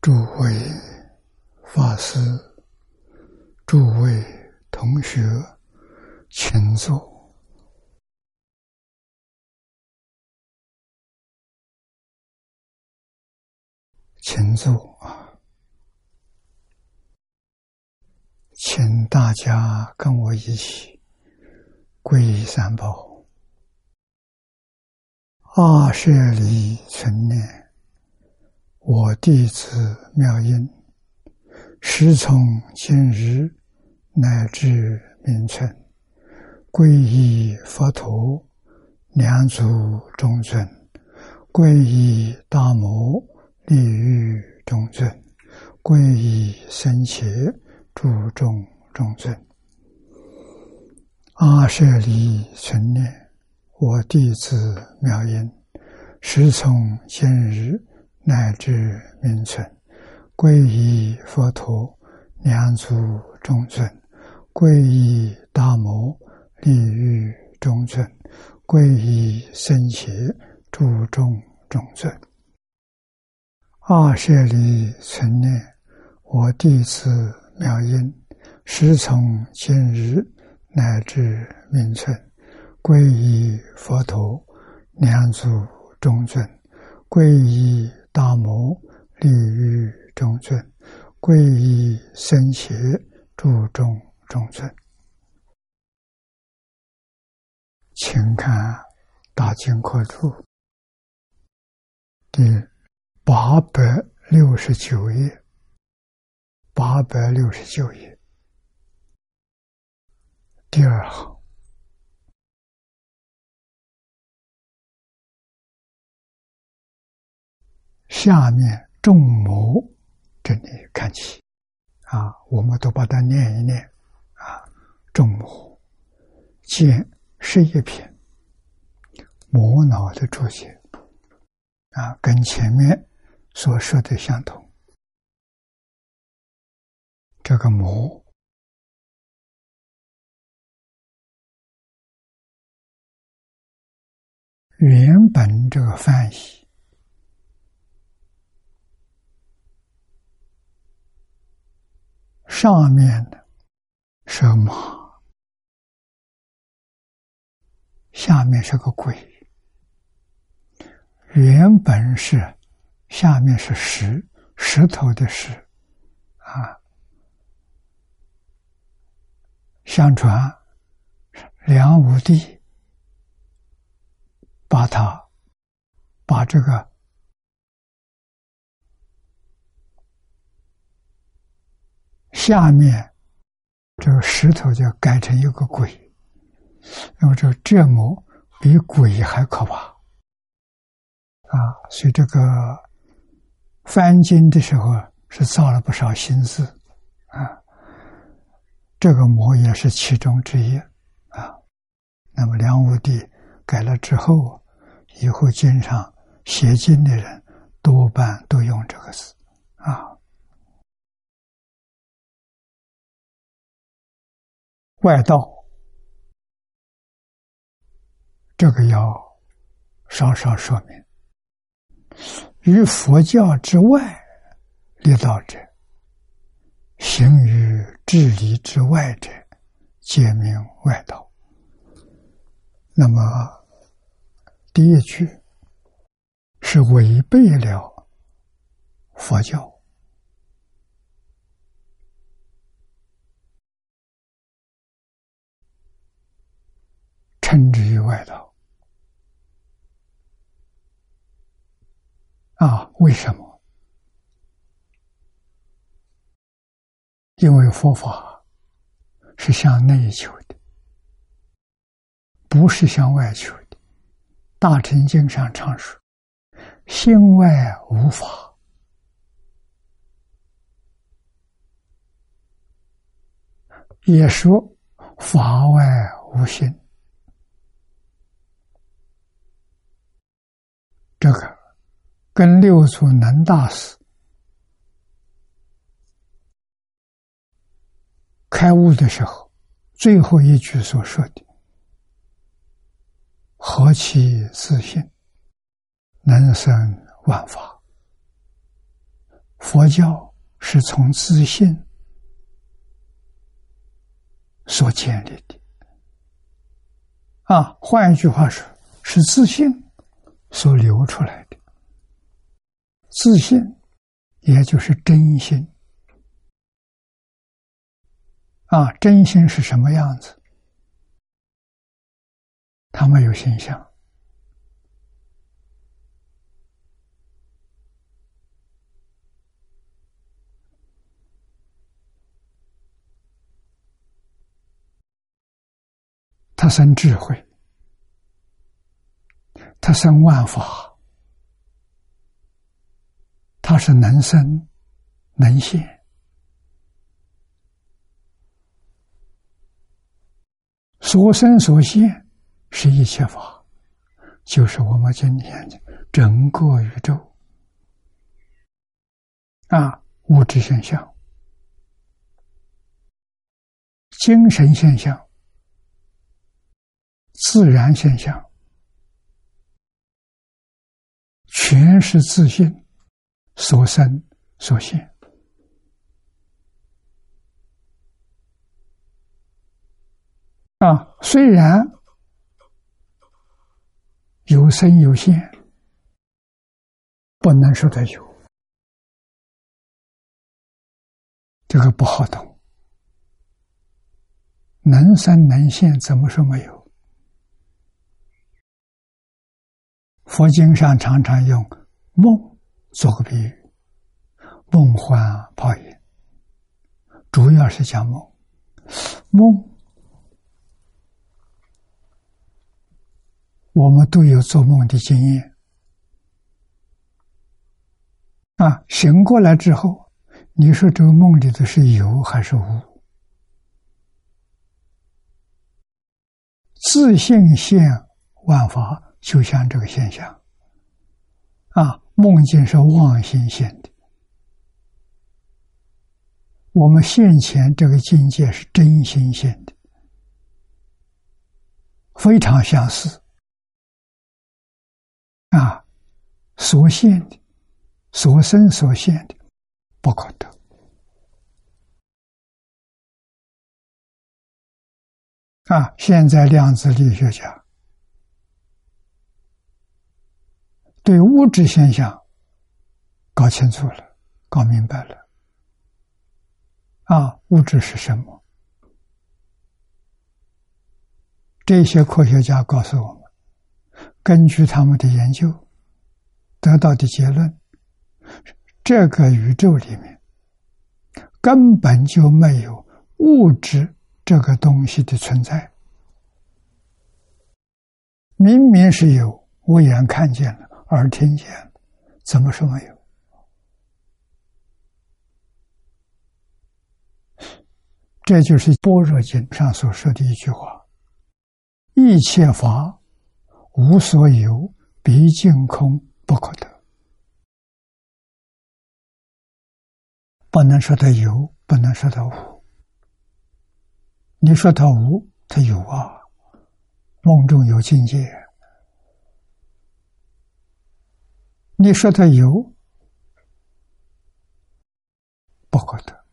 诸位法师、诸位同学，请坐，请坐啊！请大家跟我一起皈依三宝，阿舍离存念。我弟子妙音，时从今日乃至明春，皈依佛陀，两足中尊；皈依大摩，利欲中尊；皈依僧伽，注众中尊。阿舍离存念，我弟子妙音，时从今日。乃至名存，皈依佛陀，两足中尊；皈依大摩，利欲中尊；皈依僧伽，诸众中尊。二舍离存念，我弟子妙音，时从今日乃至名存，皈依佛陀，两足中尊；皈依。大摩利于中尊，皈依僧伽，注众中尊。请看《大经科注》第八百六十九页，八百六十九页第二行。下面众摩这里看起，啊，我们都把它念一念，啊，众摩见是一品，魔脑的注解，啊，跟前面所说的相同。这个魔原本这个翻译。上面的是马，下面是个鬼。原本是下面是石，石头的石，啊。相传梁武帝把他把这个。下面这个石头就改成一个鬼，那么这个折磨比鬼还可怕啊！所以这个翻经的时候是造了不少心思啊。这个魔也是其中之一啊。那么梁武帝改了之后，以后经常写经的人多半都用这个字啊。外道，这个要稍稍说明。于佛教之外立道者，行于治理之外者，皆名外道。那么第一句是违背了佛教。称之于外道啊？为什么？因为佛法是向内求的，不是向外求的。大乘经上常说：“心外无法。”也说：“法外无心。”这个跟六祖能大师开悟的时候最后一句所说的“何其自信，能生万法”，佛教是从自信所建立的。啊，换一句话说，是自信所流出来的。自信，也就是真心。啊，真心是什么样子？他没有形象，他生智慧，他生万法，他是能生能现。所生所现是一切法，就是我们今天的整个宇宙。啊，物质现象、精神现象、自然现象，全是自信所生所现。啊，虽然有生有限，不能说它有，这个不好懂。能生能现，怎么说没有？佛经上常常用梦做个比喻，梦幻泡影，主要是讲梦，梦。我们都有做梦的经验啊！醒过来之后，你说这个梦里头是有还是无？自信现万法，就像这个现象啊！梦境是妄心现的，我们现前这个境界是真心现的，非常相似。啊，所现的、所生所现的，不可得。啊，现在量子力学家对物质现象搞清楚了、搞明白了。啊，物质是什么？这些科学家告诉我们。根据他们的研究得到的结论，这个宇宙里面根本就没有物质这个东西的存在。明明是有，我眼看见了，耳听见，怎么说没有？这就是《般若经》上所说的一句话：“一切法。”无所有，毕竟空不可得。不能说它有，不能说它无。你说它无，它有啊。梦中有境界。你说它有，不可得，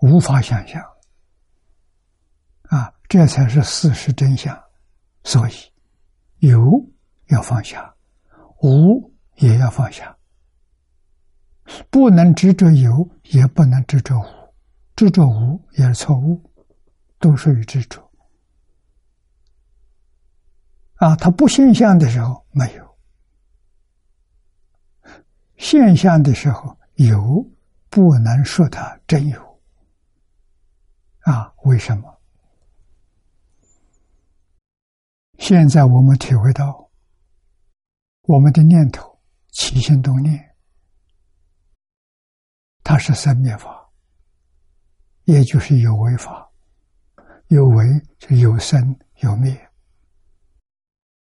无法想象。啊。这才是事实真相，所以有要放下，无也要放下，不能执着有，也不能执着无，执着无也是错误，都属于执着。啊，它不现象的时候没有，现象的时候有，不能说它真有。啊，为什么？现在我们体会到，我们的念头起心动念，它是生灭法，也就是有为法。有为就有生有灭，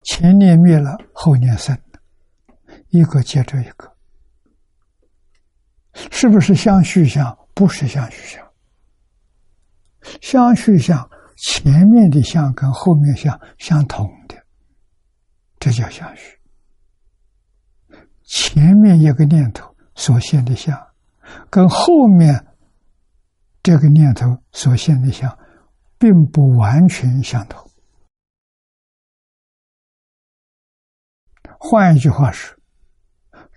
前念灭了，后念生，一个接着一个，是不是相续相？不是相续相，相续相。前面的相跟后面相相同的，这叫相续。前面一个念头所现的相，跟后面这个念头所现的相，并不完全相同。换一句话说，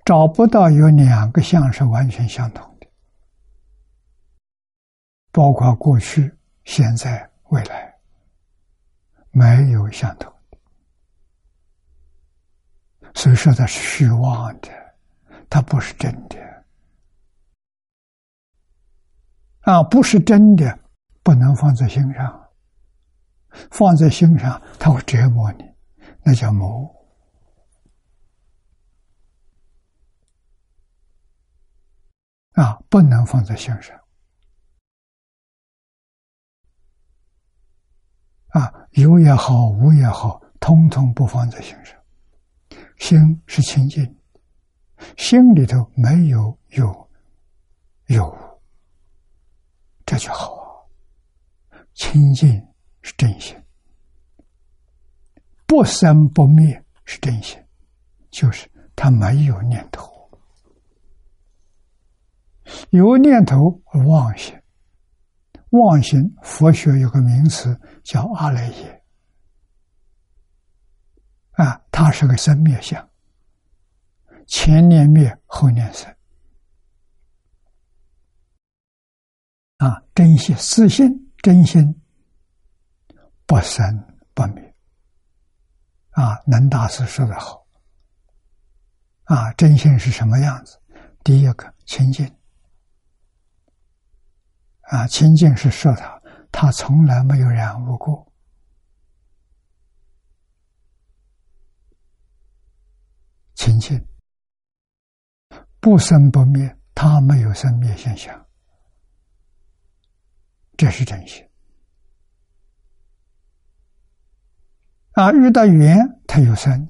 找不到有两个相是完全相同的，包括过去、现在、未来，没有相同的，所以说它是虚妄的，它不是真的。啊，不是真的，不能放在心上，放在心上，它会折磨你，那叫魔。啊，不能放在心上。啊，有也好，无也好，通通不放在心上。心是清净，心里头没有有有，这就好啊。清净是真心，不生不灭是真心，就是他没有念头。有念头而妄心，妄心佛学有个名词叫阿赖耶，啊，它是个生灭相，前念灭后念生，啊，真心自信真心不生不灭，啊，南大师说的好，啊，真心是什么样子？第一个清净。啊，清净是说他，他从来没有染污过，清净不生不灭，他没有生灭现象，这是真心。啊，遇到缘，它有生；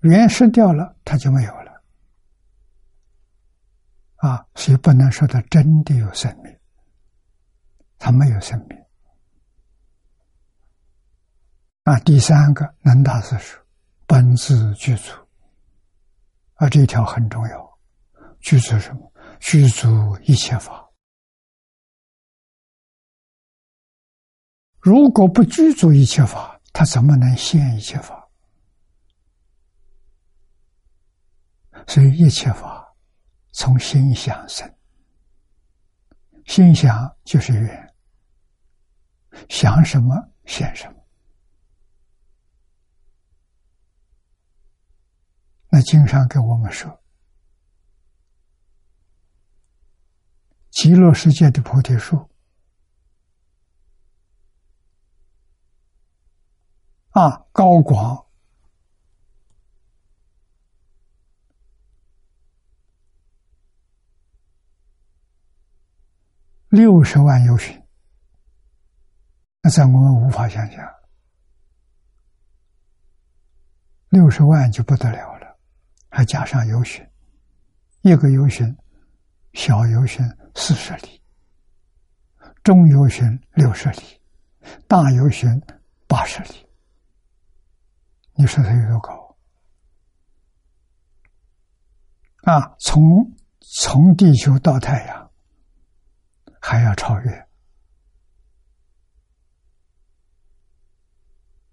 缘失掉了，它就没有了。啊，所以不能说他真的有生命，他没有生命。啊，第三个能大师说，本自具足，啊，这一条很重要。具足什么？具足一切法。如果不具足一切法，他怎么能现一切法？所以一切法。从心想生，心想就是缘，想什么现什么。那经上给我们说，极乐世界的菩提树啊，高广。六十万游巡，那在我们无法想象。六十万就不得了了，还加上游巡，一个游巡，小游巡四十里，中游巡六十里，大游巡八十里。你说它有多高？啊，从从地球到太阳。还要超越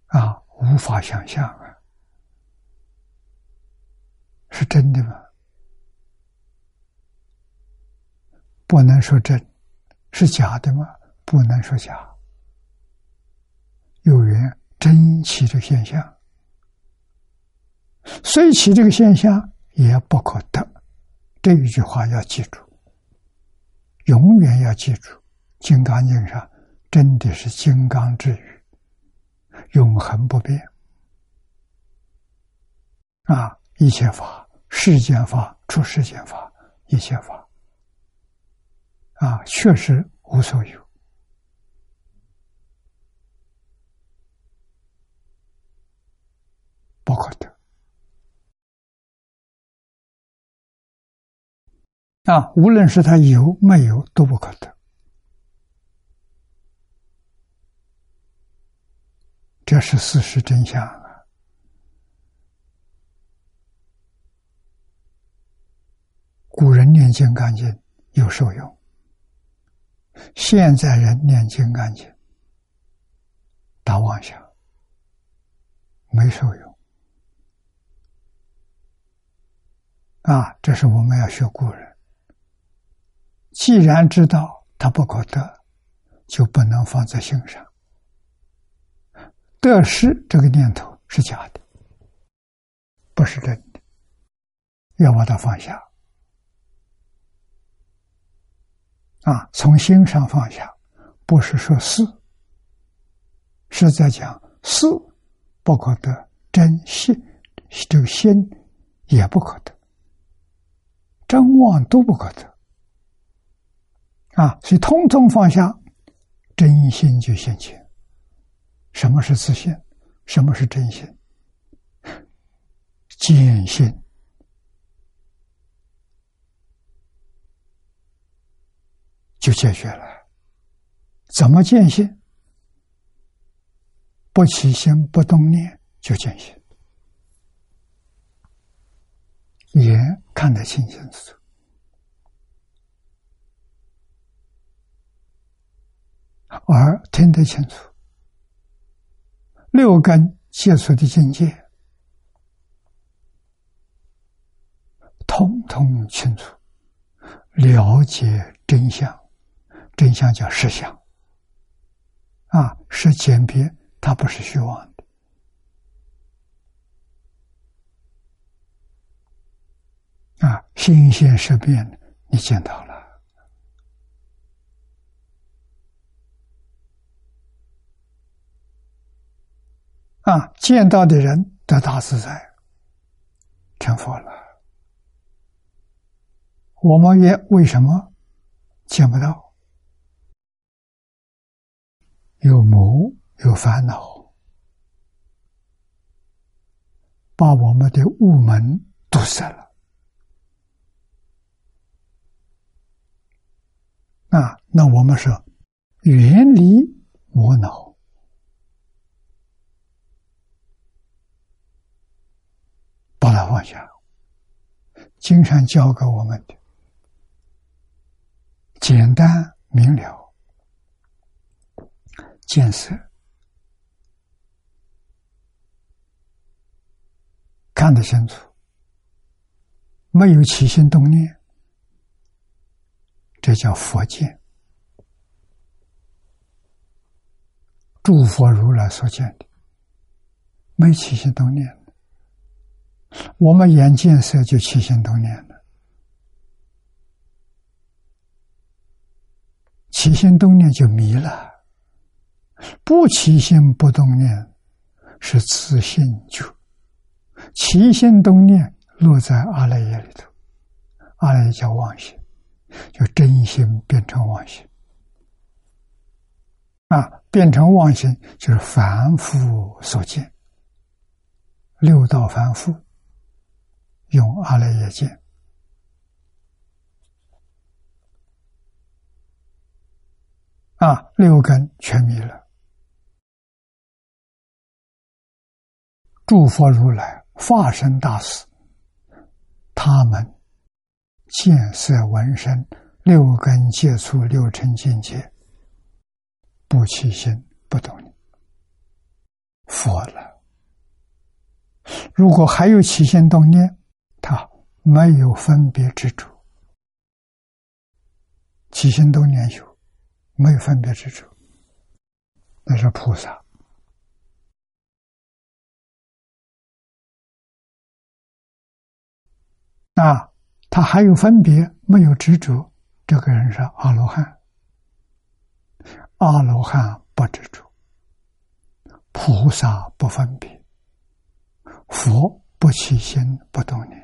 啊！无法想象啊，是真的吗？不能说真，是假的吗？不能说假，有缘真起这个现象，虽起这个现象也不可得。这一句话要记住。永远要记住，《金刚经》上真的是金刚之语，永恒不变。啊，一切法，世间法、出世间法，一切法，啊，确实无所有，不可得。啊，无论是他有没有，都不可得。这是事实真相啊！金刚经干净有受用，现在人念金刚经打妄想，没受用。啊，这是我们要学古人。既然知道它不可得，就不能放在心上。得失这个念头是假的，不是真的，要把它放下。啊，从心上放下，不是说是，是在讲是不可得，真心这个心也不可得。真妄都不可得啊！所以通通放下，真心就现前。什么是自信？什么是真心？见性就解决了。怎么见性？不起心，不动念，就见性。眼看得清清楚楚，而听得清楚，六根接触的境界，通通清楚，了解真相，真相叫实相，啊，是简别，它不是虚妄的。啊，心现识变，你见到了啊！见到的人得大自在，成佛了。我们也为什么见不到？有魔，有烦恼，把我们的雾门堵塞了。啊，那我们说远离魔脑，把它放下。经常教给我们的简单明了，见色看得清楚，没有起心动念。这叫佛见，诸佛如来所见的，没起心动念我们眼见色就起心动念了，起心动念就迷了。不起心不动念是自信觉，起心动念落在阿赖耶里头，阿赖耶叫妄心。就真心变成妄心啊，变成妄心就是凡夫所见，六道凡夫用阿赖耶见啊，六根全迷了。诸佛如来化身大士，他们。见色闻声，六根接触，六尘境界，不起心不动念，佛了。如果还有起心动念，他没有分别之处。起心动念有，没有分别之处，那是菩萨啊。他还有分别，没有执着，这个人是阿罗汉。阿罗汉不执着，菩萨不分别，佛不起心不动念，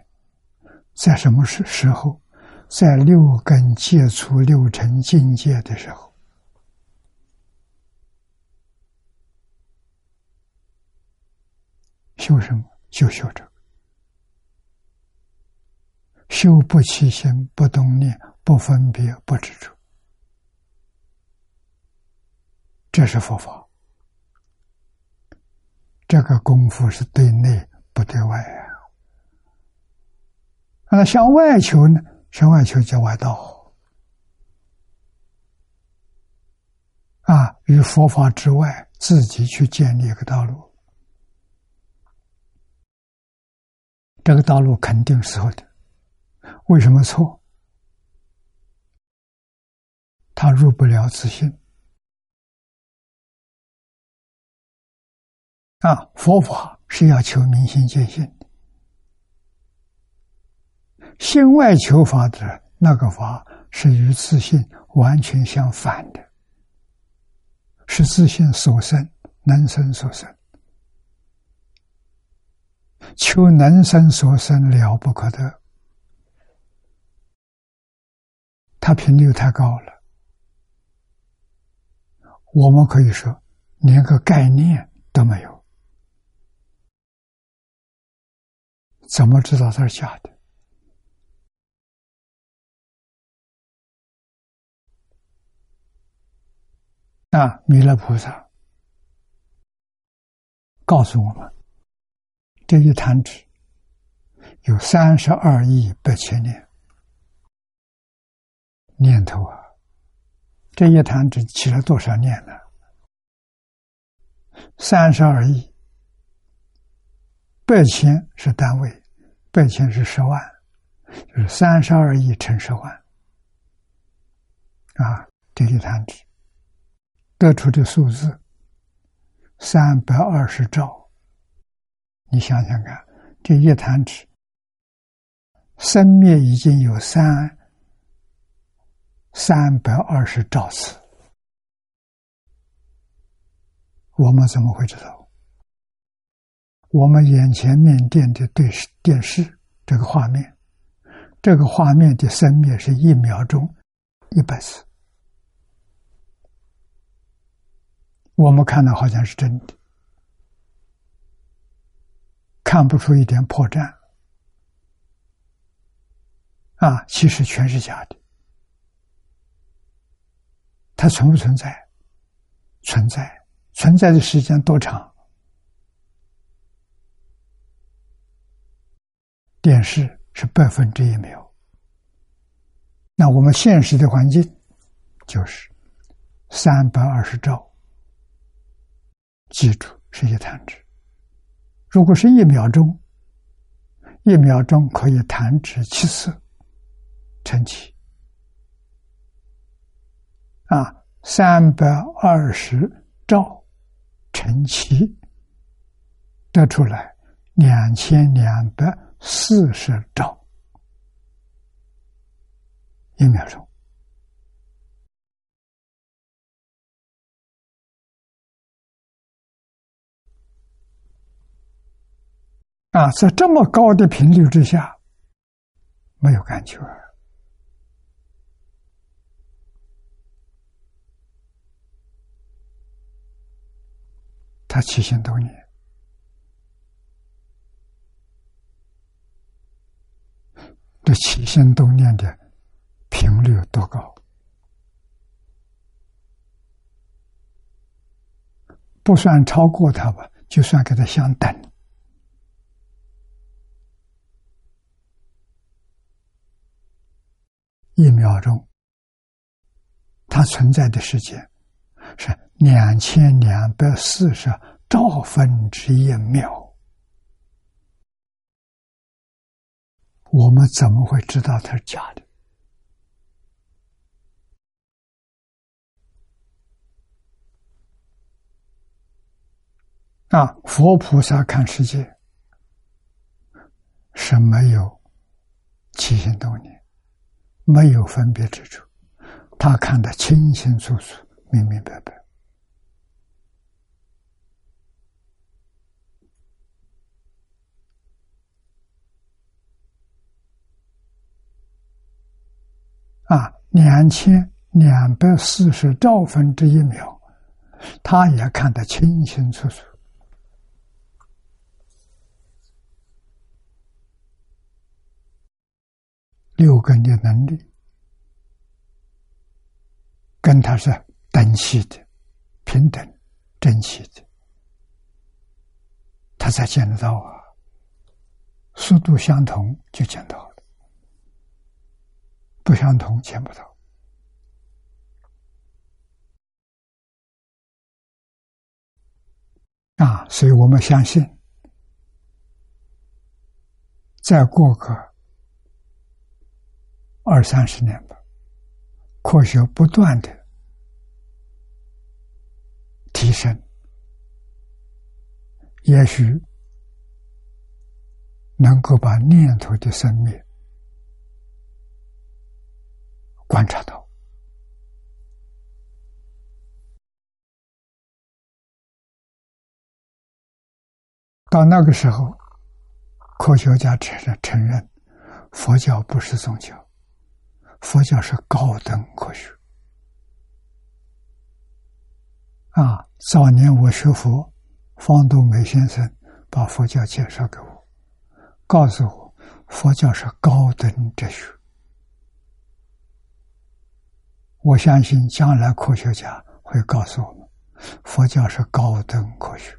在什么时时候，在六根接触六尘境界的时候，修什么？就修这个。修不起心，不动念，不分别，不执着，这是佛法。这个功夫是对内不对外。那向外求呢？向外求叫外道啊，与佛法之外，自己去建立一个道路，这个道路肯定是错的。为什么错？他入不了自信啊！佛法是要求明心见性。心外求法的那个法是与自信完全相反的，是自信所生，能生所生。求能生所生了不可得，它频率太高了，我们可以说连个概念都没有，怎么知道它是假的？啊！弥勒菩萨告诉我们，这一坛子有三十二亿八千年念头啊！这一坛子起了多少念呢？三十二亿八千是单位，八千是十万，就是三十二亿乘十万啊！这一坛子。得出的数字。三百二十兆，你想想看，这一弹指。生灭已经有三三百二十兆次，我们怎么会知道？我们眼前面电的对视电视这个画面，这个画面的生灭是一秒钟一百次。我们看到好像是真的，看不出一点破绽啊！其实全是假的。它存不存在？存在，存在的时间多长？电视是百分之一秒，那我们现实的环境就是三百二十兆。记住，是一弹指。如果是一秒钟，一秒钟可以弹指七次，乘七啊，三百二十兆乘七，得出来两千两百四十兆一秒钟。啊，在这么高的频率之下，没有感觉，他起心动念，这起心动念的频率有多高？不算超过他吧，就算跟他相等。一秒钟，它存在的时间是两千两百四十兆分之一秒。我们怎么会知道它是假的？啊，佛菩萨看世界是没有起心动念。没有分别之处，他看得清清楚楚、明明白白。啊，两千两百四十兆分之一秒，他也看得清清楚楚。六根的能力跟他是等齐的、平等、整齐的，他才见得到啊。速度相同就见到了不相同，见不到。啊，所以我们相信，再过个二三十年吧，科学不断的提升，也许能够把念头的生灭观察到。到那个时候，科学家承认承认，佛教不是宗教，佛教是高等科学。啊，早年我学佛，方东美先生把佛教介绍给我，告诉我佛教是高等哲学。我相信将来科学家会告诉我们，佛教是高等科学。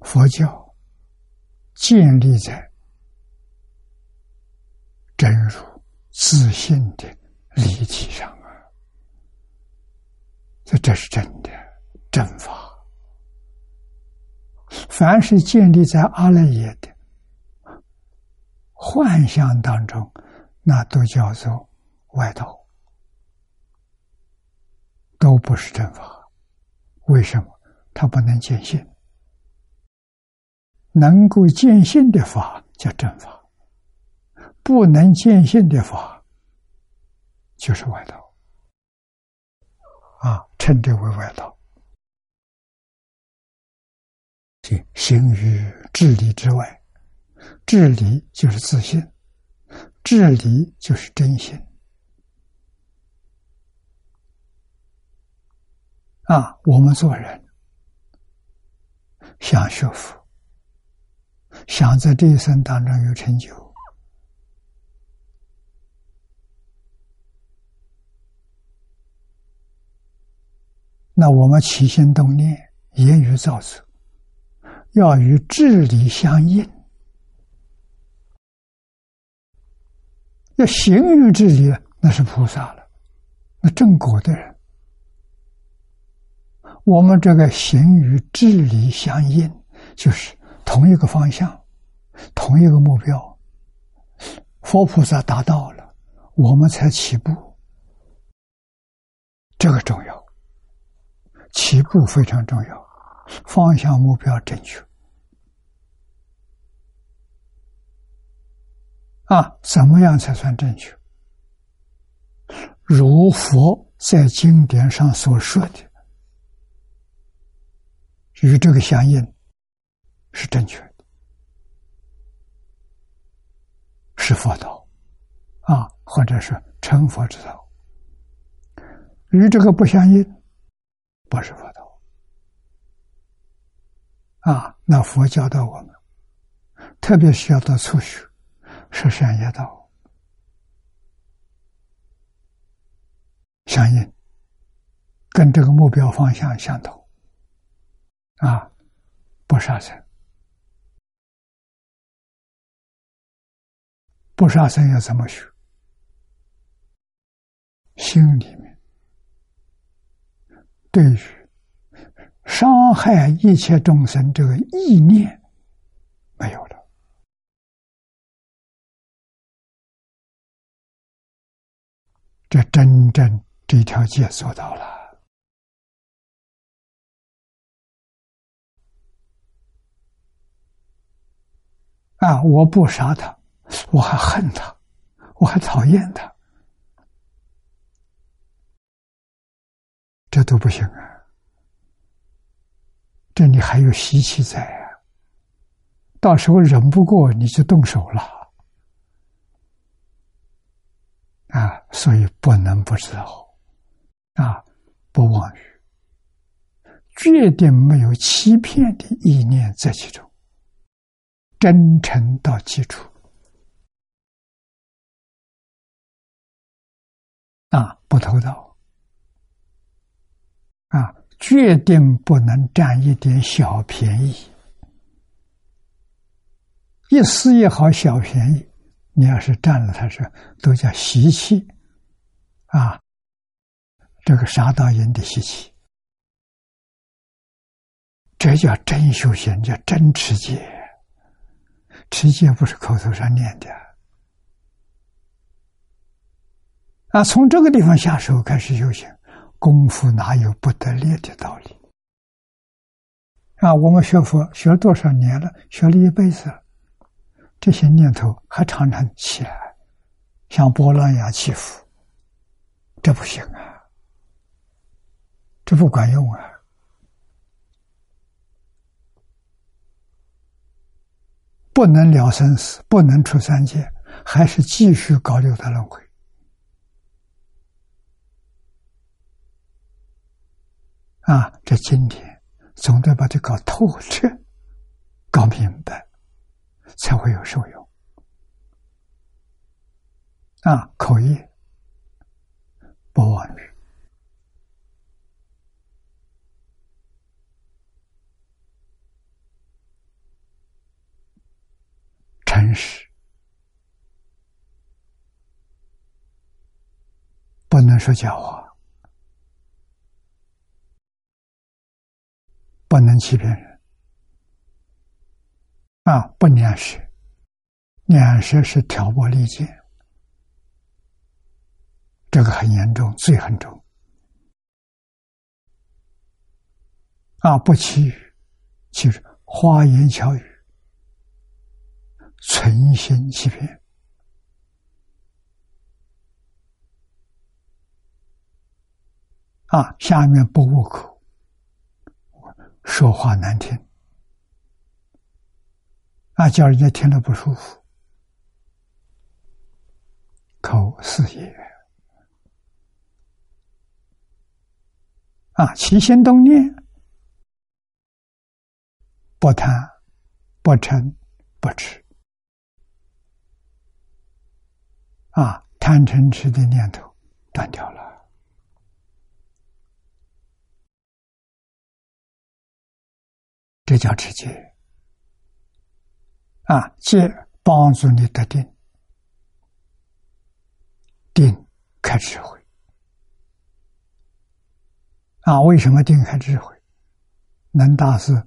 佛教建立在真如自信的立体上啊，这这是真的正法。凡是建立在阿赖耶的幻象当中，那都叫做外道，都不是正法。为什么？他不能见性。能够见性的法叫正法，不能见性的法就是外道，啊，称之为外道。行于智理之外，智理就是自信，智理就是真心。啊，我们做人想学佛。想在这一生当中有成就，那我们起心动念、言语造作，要与智理相应，要行于智理，那是菩萨了，那正果的人。我们这个行与智理相应，就是。同一个方向，同一个目标，佛菩萨达到了，我们才起步，这个重要。起步非常重要，方向目标正确。啊，怎么样才算正确？如佛在经典上所说的，与这个相应。是正确的，是佛道啊，或者是成佛之道，与这个不相应，不是佛道啊。那佛教导我们，特别需要的初学，是善业道，相应，跟这个目标方向相同啊，不杀生。不杀生要怎么学？心里面对于伤害一切众生这个意念没有了，这真正这条界做到了啊！我不杀他。我还恨他，我还讨厌他，这都不行啊！这里还有习气在啊，到时候忍不过你就动手了啊！所以不能不知道啊，不妄语，决定没有欺骗的意念在其中，真诚到基础。啊，不偷盗，啊，决定不能占一点小便宜，一丝一毫小便宜，你要是占了，他说都叫习气，啊，这个杀盗淫的习气，这叫真修行，叫真持戒，持戒不是口头上念的。啊，从这个地方下手开始修行，功夫哪有不得力的道理？啊，我们学佛学了多少年了，学了一辈子了，这些念头还常常起来，像波浪一样起伏，这不行啊，这不管用啊，不能了生死，不能出三界，还是继续搞六道轮回。啊，这今天总得把这搞透彻、搞明白，才会有受用。啊，口业不妄语，诚实不能说假话。不能欺骗人啊！不念舌，念舌是挑拨离间，这个很严重，罪很重啊！不欺语，就是花言巧语，存心欺骗啊！下面不误口。说话难听，啊，叫人家听了不舒服。口是也，啊，起心动念，不贪，不嗔，不痴，啊，贪嗔痴的念头断掉了。这叫持戒啊！戒帮助你得定，定开智慧啊！为什么定开智慧？南大师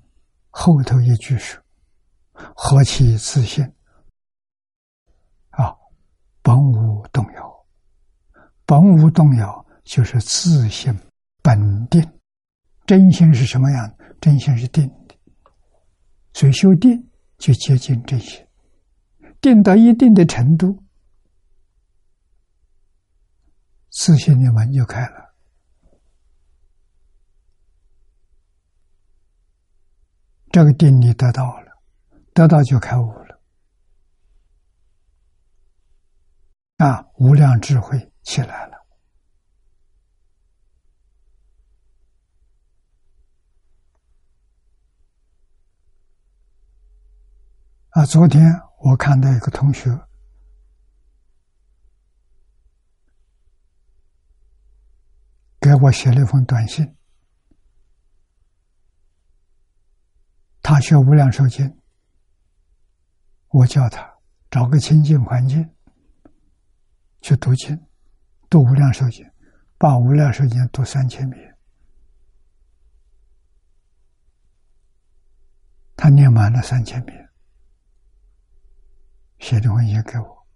后头一句说：“何其自信啊！本无动摇，本无动摇就是自信本定。真心是什么样？真心是定。”所以修定就接近这些，定到一定的程度，自信的门就开了。这个定力得到了，得到就开悟了，啊，无量智慧起来了。啊！昨天我看到一个同学给我写了一封短信，他学无量寿经，我叫他找个清净环境去读经，读无量寿经，把无量寿经读三千遍，他念完了三千遍。写的文件给我，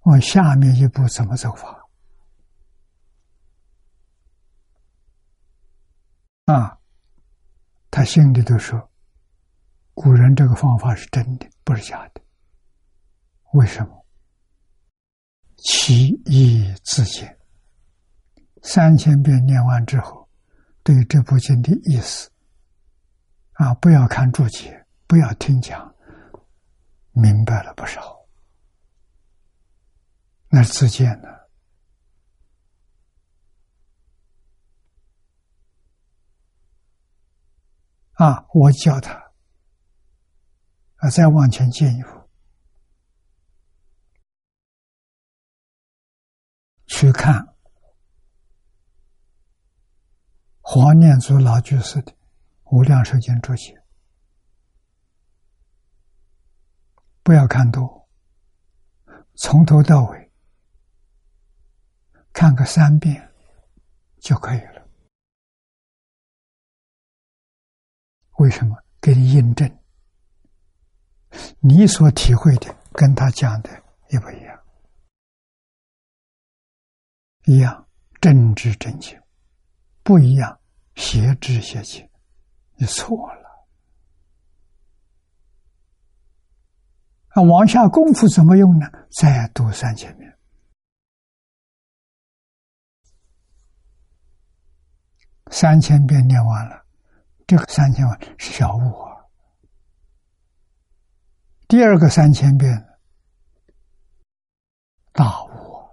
我下面一步怎么走法？啊，他心里都说，古人这个方法是真的，不是假的。为什么？其意自见。三千遍念完之后，对这部经的意思，啊，不要看注解，不要听讲。明白了不少，那自见的。啊！我叫他。啊，再往前进一步，去看。黄念祖老居士的《无量寿经注解》，不要看多，从头到尾看个三遍就可以了。为什么？给你印证，你所体会的跟他讲的一不一样？一样正知正见，不一样邪知邪见，你错了。那，往下功夫怎么用呢？再读三千遍，三千遍念完了，这个三千万是小悟。第二个三千遍，大悟。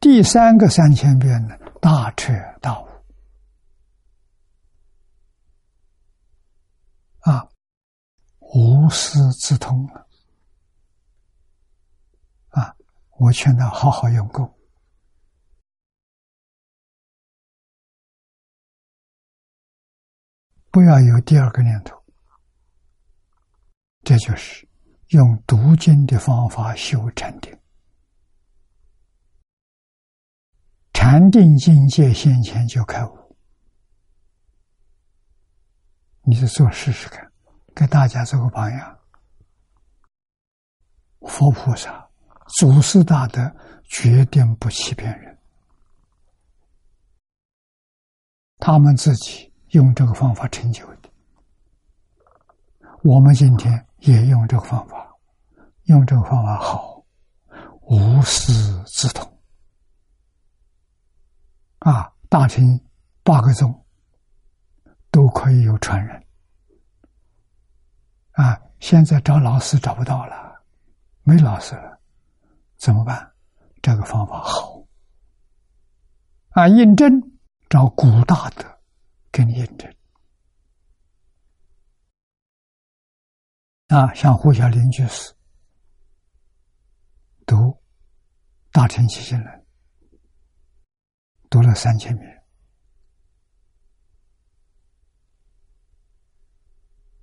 第三个三千遍呢，大彻大悟啊，无师自通了啊！我劝他好好用功，不要有第二个念头。这就是用读经的方法修禅定。禅定境界现前就开悟，你就做试试看，给大家做个榜样。佛菩萨、祖师大德决定不欺骗人，他们自己用这个方法成就的。我们今天也用这个方法，用这个方法好，无师自通。啊，大乘八个宗都可以有传人。啊，现在找老师找不到了，没老师了，怎么办？这个方法好。啊，印证找古大德给你印证。啊，像胡小林居士读《大乘起信论》。读了三千遍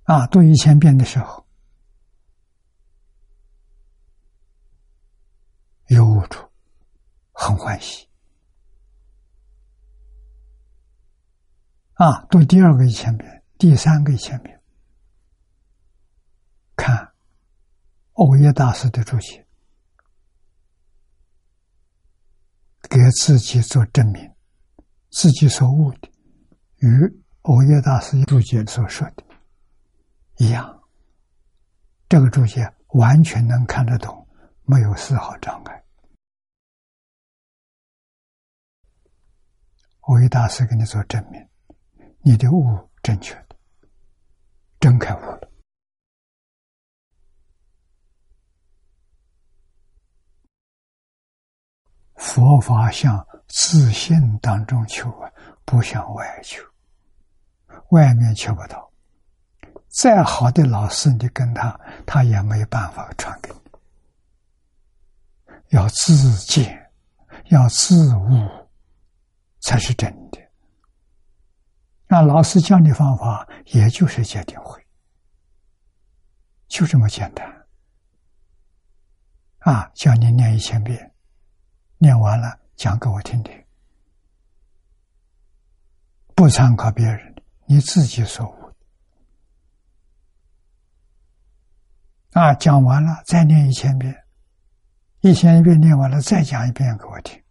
啊！读一千遍的时候，有悟处，很欢喜啊！读第二个一千遍，第三个一千遍，看欧耶大师的注解。给自己做证明，自己所悟的与欧耶大师注解所说的一样。这个注解完全能看得懂，没有丝毫障碍。我一大师给你做证明，你的悟正确的，真开悟了。佛法向自信当中求啊，不向外求。外面求不到，再好的老师，你跟他，他也没办法传给你。要自见，要自悟，才是真的。那老师教你方法，也就是戒定慧，就这么简单。啊，叫你念一千遍。念完了，讲给我听听，不参考别人，你自己说。啊，讲完了再念一千遍，一千遍念完了再讲一遍给我听，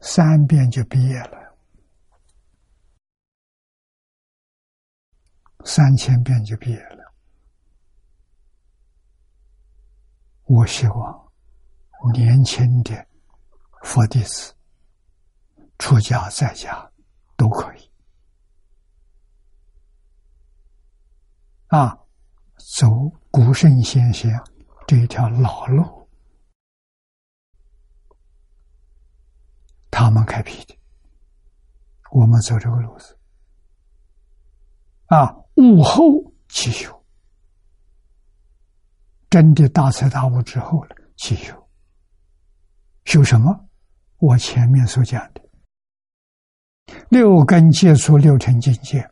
三遍就毕业了，三千遍就毕业了。我希望。年轻的佛弟子，出家在家都可以啊，走古圣先贤这一条老路，他们开辟的，我们走这个路子啊，悟后起修，真的大彻大悟之后了，起修。修什么？我前面所讲的，六根接触六尘境界，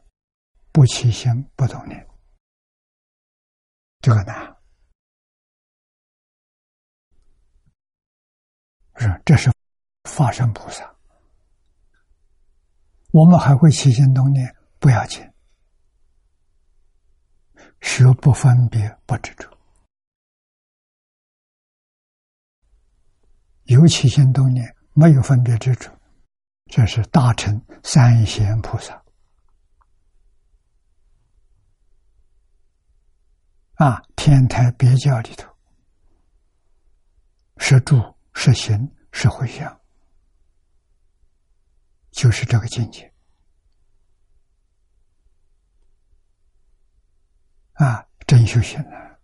不起心不动念，这个难。是，这是法身菩萨。我们还会起心动念，不要紧。学不分别，不执着。有起心动念，没有分别执着，这是大乘三贤菩萨。啊，天台别教里头，是住是行是回向，就是这个境界。啊，真修行了，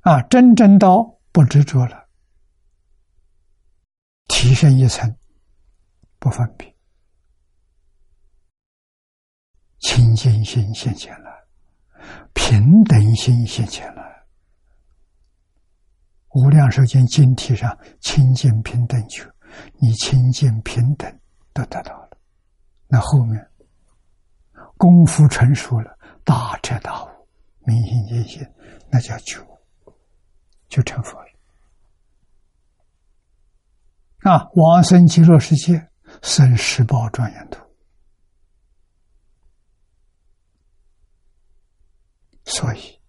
啊，真正到不执着了。提升一层，不分别，清净心现前了，平等心现前了。无量寿经经题上，清净平等求，你清净平等都得到了。那后面功夫成熟了，大彻大悟，明心见性，那叫求，就成佛了。啊！往生极乐世界，生十宝庄严土。所以，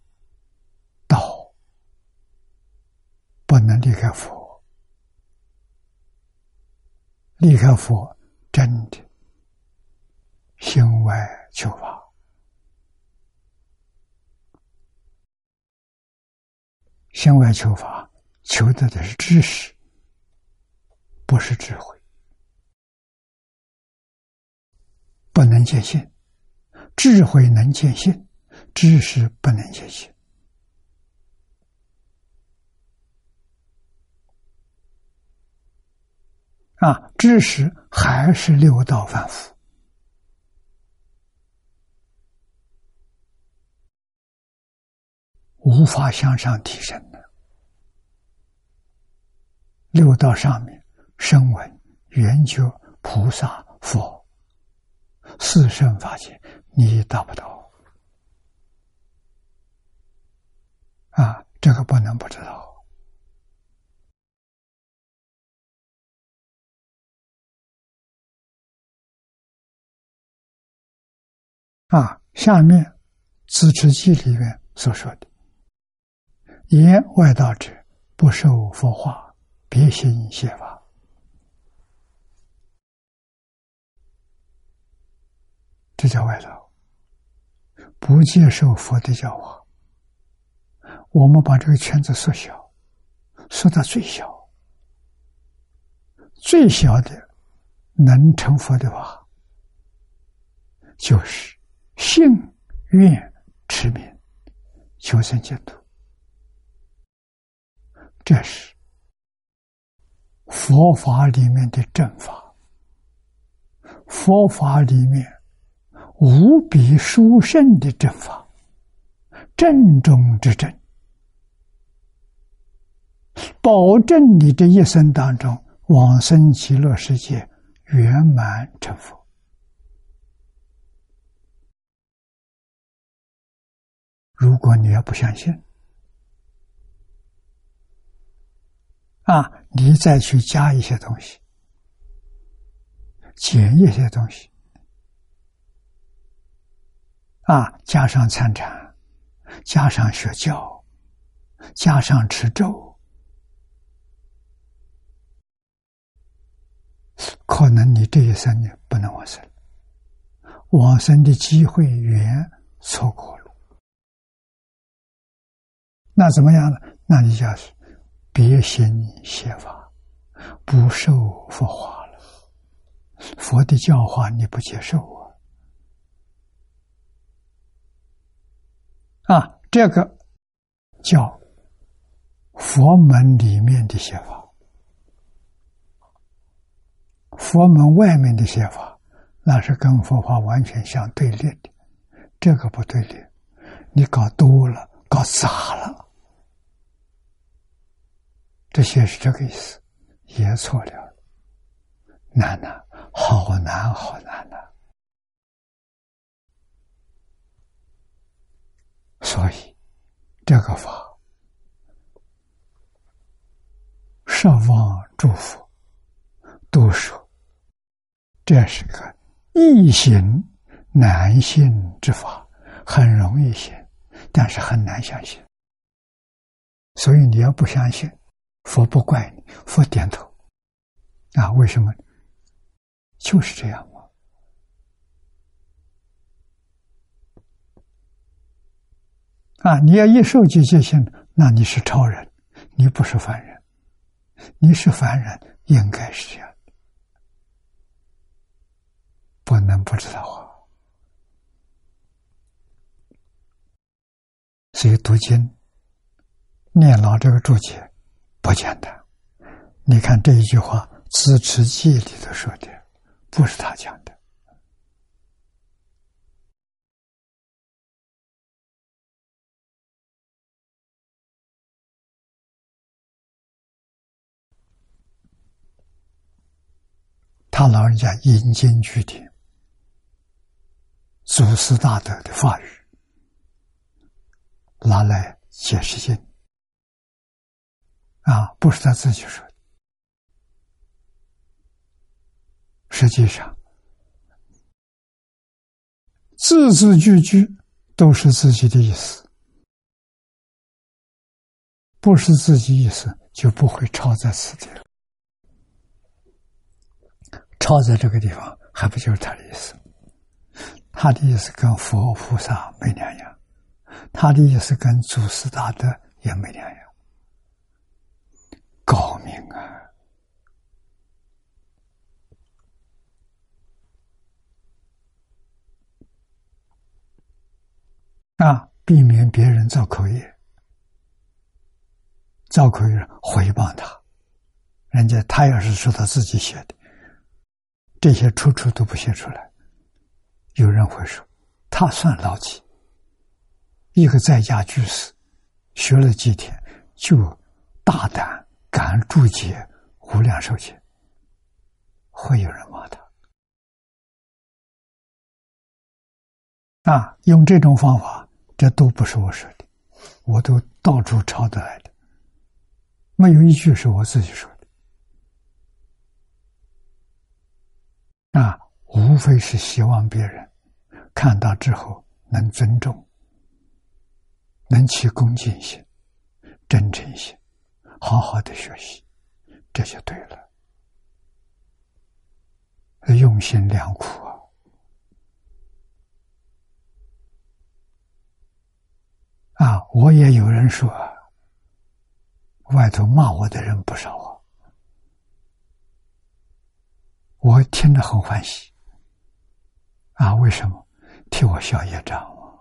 道不能离开佛，离开佛真的心外求法，向外求法求得的是知识。不是智慧，不能见性；智慧能见性，知识不能学习。啊，知识还是六道反复，无法向上提升的。六道上面。声闻、缘觉、菩萨、佛，四圣法界，你达不到啊！这个不能不知道啊！下面《自持记》里面所说的：“言外道者，不受佛化，别心邪法。”这叫外道，不接受佛的教化。我们把这个圈子缩小，缩到最小，最小的能成佛的话，就是信愿持名求生净土。这是佛法里面的正法，佛法里面。无比殊胜的正法，正中之正，保证你这一生当中往生极乐世界圆满成佛。如果你要不相信，啊，你再去加一些东西，减一些东西。啊，加上参禅，加上学教，加上持咒，可能你这一生呢不能往生，往生的机会缘错过了。那怎么样呢？那你就是别心邪法，不受佛化了，佛的教化你不接受啊。啊，这个叫佛门里面的写法，佛门外面的写法，那是跟佛法完全相对立的。这个不对立，你搞多了，搞杂了，这些是这个意思，也错了。难呐，好难，好难呐！所以这个法，十方诸佛都说，这是个易行难信之法，很容易信，但是很难相信。所以你要不相信，佛不怪你，佛点头。啊，为什么？就是这样嘛。啊，你要一受戒戒心，那你是超人，你不是凡人。你是凡人，应该是这样，不能不知道啊。所以读经。念老这个注解不简单，你看这一句话《自持记》里头说的，不是他讲的。他老人家引经据典，祖师大德的话语拿来解释经。啊，不是他自己说的。实际上，字字句句都是自己的意思，不是自己意思就不会抄在此地了。抄在这个地方，还不就是他的意思？他的意思跟佛菩萨没两样，他的意思跟祖师大德也没两样。高明啊！啊，避免别人造口业，造口业回谤他，人家他要是说他自己写的，这些处处都不写出来，有人会说他算老几？一个在家居士，学了几天就大胆。敢注解无量寿经，会有人骂他啊！用这种方法，这都不是我说的，我都到处抄得来的，没有一句是我自己说的啊！无非是希望别人看到之后能尊重，能起恭敬心、真诚心。好好的学习，这就对了。用心良苦啊！啊，我也有人说，外头骂我的人不少啊，我听着很欢喜。啊，为什么？替我消业障啊！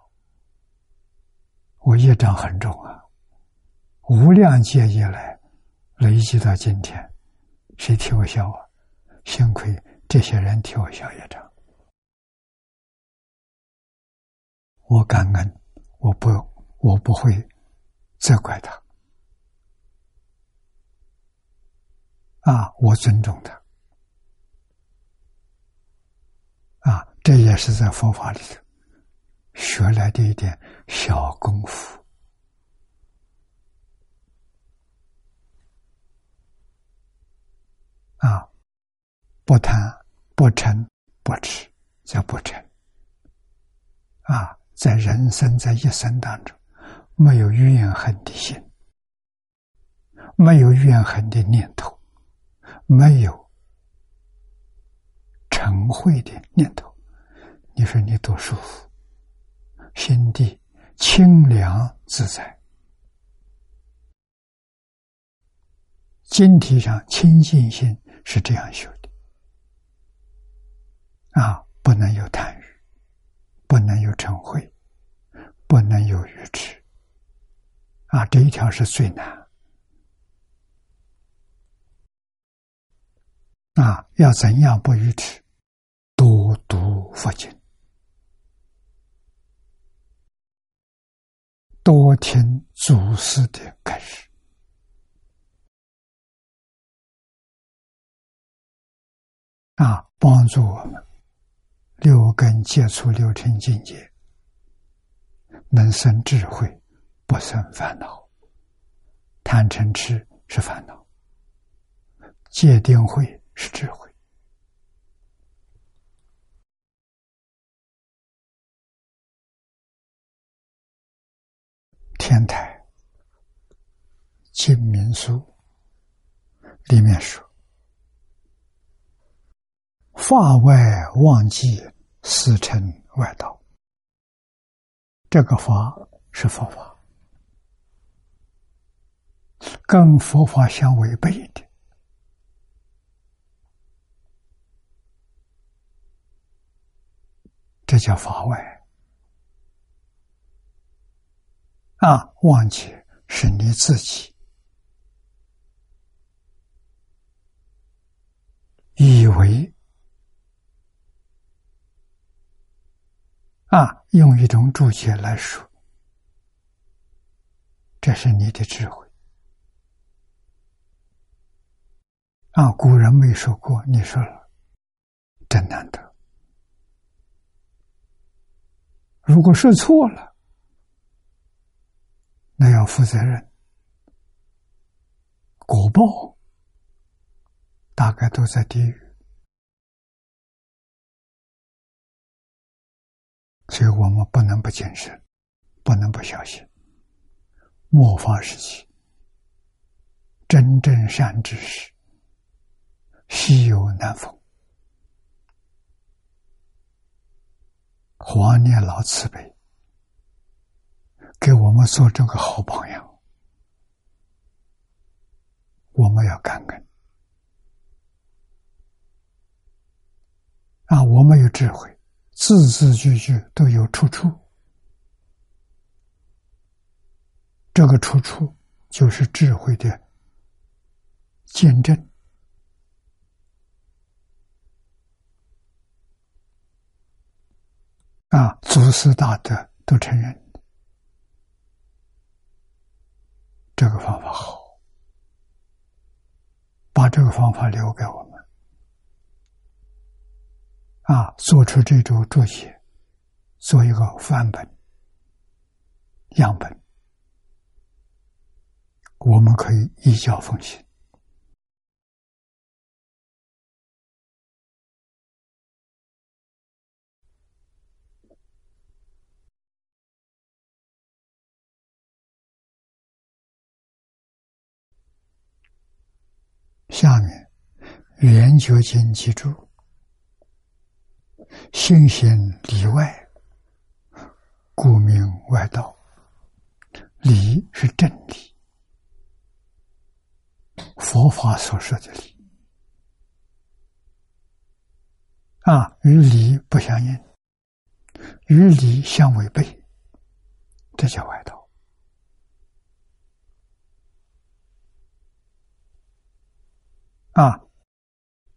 我业障很重啊，无量劫以来。累积到今天，谁替我消啊？幸亏这些人替我消业障，我感恩，我不，我不会责怪他，啊，我尊重他，啊，这也是在佛法里头学来的一点小功夫。啊，不贪、不嗔、不痴，叫不嗔。啊，在人生在一生当中，没有怨恨的心，没有怨恨的念头，没有嗔恚的念头，你说你多舒服，心地清凉自在，经体上清净心。是这样修的啊！不能有贪欲，不能有嗔恚，不能有愚痴啊！这一条是最难啊！要怎样不愚痴？多读佛经，多听祖师的开示。啊，帮助我们六根接触六尘境界，能生智慧，不生烦恼。贪嗔痴是烦恼，戒定慧是智慧。天台净明书里面说：“法外忘记死成外道。”这个法是佛法，跟佛法相违背的，这叫法外。啊，忘记是你自己以为啊，用一种注解来说，这是你的智慧啊。古人没说过，你说了，真难得。如果说错了。那要负责任，果报大概都在地狱，所以我们不能不谨慎，不能不小心。末法时期，真正善知识稀有难逢，华念老慈悲。给我们做这个好榜样，我们要感恩啊！我们有智慧，字字句句都有出处，这个出处就是智慧的见证啊！祖师大德都承认。这个方法好，把这个方法留给我们啊！做出这种注解，做一个范本、样本，我们可以一教奉行。下面，圆觉经记住：心行里外，故名外道。理是真理，佛法所说的理啊，与理不相应，与理相违背，这叫外道。啊，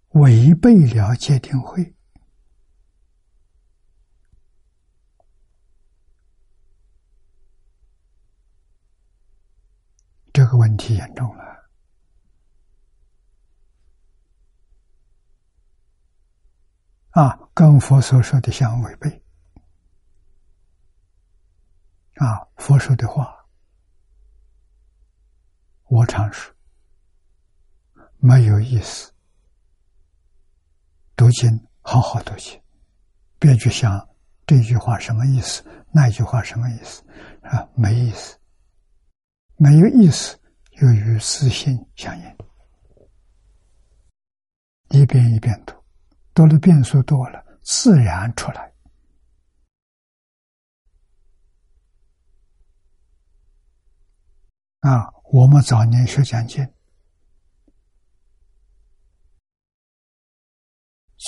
违背了戒定慧，这个问题严重了。啊，跟佛所说的相违背。啊，佛说的话，我常说。没有意思，读经好好读经，别去想这句话什么意思，那句话什么意思啊？没意思，没有意思又与私心相应，一遍一遍读，读的遍数多了，自然出来。啊，我们早年学讲经。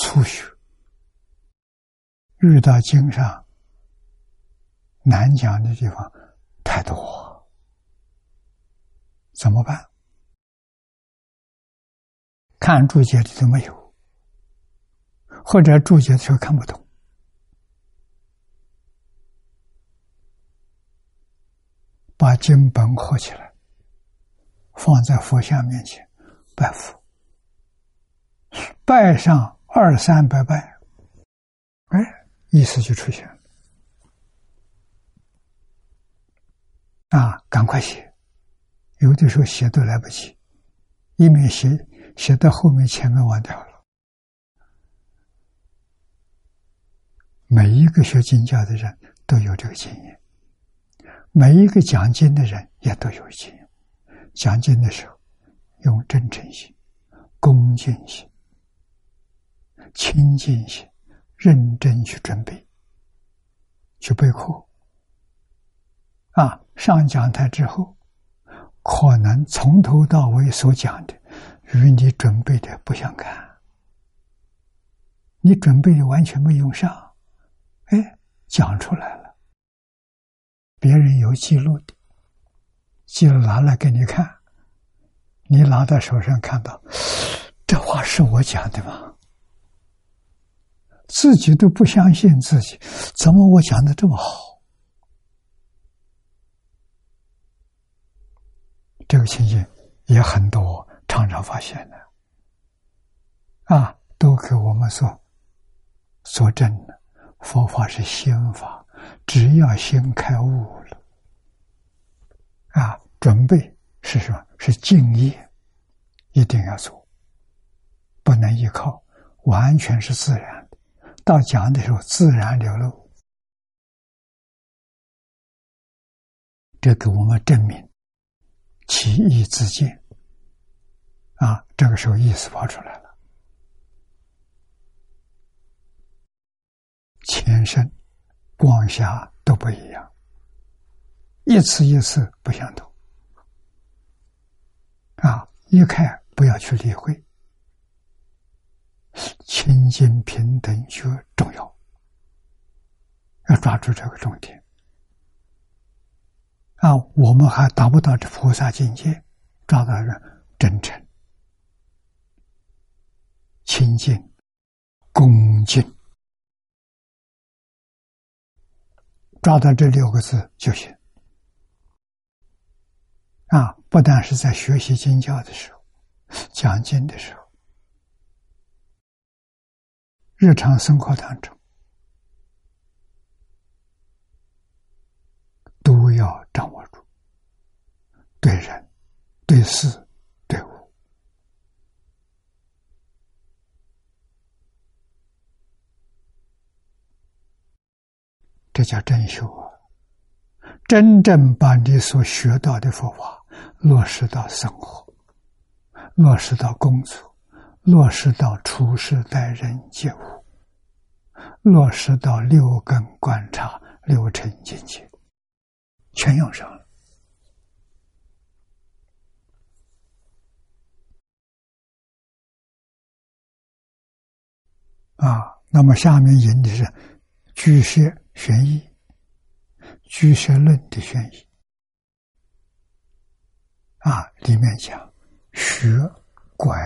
初学遇到经上难讲的地方太多，怎么办？看注解里都没有，或者注解的时候看不懂，把经本合起来，放在佛像面前拜佛，拜上。二三百拜，哎，意思就出现了。啊，赶快写，有的时候写都来不及，一面写写到后面，前面忘掉了。每一个学经教的人都有这个经验，每一个讲经的人也都有经验。讲经的时候，用真诚心、恭敬心、亲近心，认真去准备，去备课。啊，上讲台之后，可能从头到尾所讲的与你准备的不相干，你准备的完全没用上，哎，讲出来了，别人有记录的，记录拿来给你看，你拿到手上看到，这话是我讲的吗？自己都不相信自己，怎么我讲的这么好？这个情形也很多，常常发现的，啊，都给我们说说证了。佛法是心法，只要心开悟了，啊，准备是什么？是敬业，一定要做，不能依靠，完全是自然。到讲的时候，自然流露，这给我们证明。其意自见，啊，这个时候意思跑出来了。前身、光下都不一样，一次一次不相同。啊，一看不要去理会，清净平等学重要，要抓住这个重点。啊，我们还达不到这菩萨境界，抓到人真诚、清净、恭敬，抓到这六个字就行。啊，不但是在学习经教的时候、讲经的时候，日常生活当中。都要掌握住，对人、对事、对物，这叫真修啊！真正把你所学到的佛法落实到生活，落实到工作，落实到处事待人接物，落实到六根观察、六尘境界。全用上了啊！那么下面引的是《居舍玄义》《居舍论》的玄义啊，里面讲学拐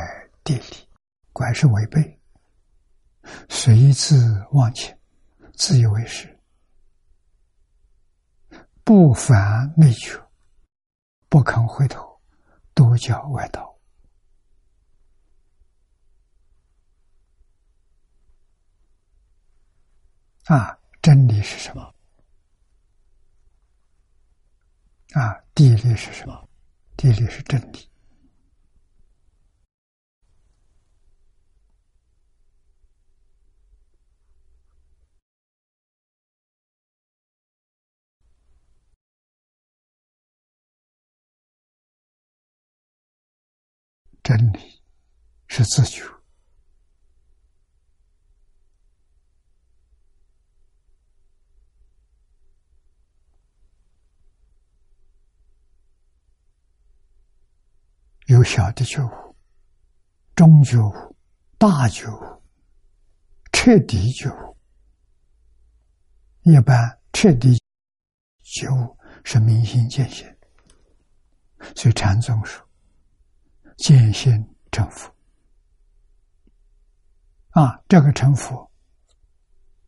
地理，拐是违背，随自忘情，自以为是。不凡内求，不肯回头，都叫外道。啊，真理是什么？啊，地理是什么？地理是真理。真理是自觉，有小的觉悟、中觉悟、大觉悟、彻底觉悟。一般彻底觉悟是明心见性，所以禅宗说。见性成佛啊，这个成佛，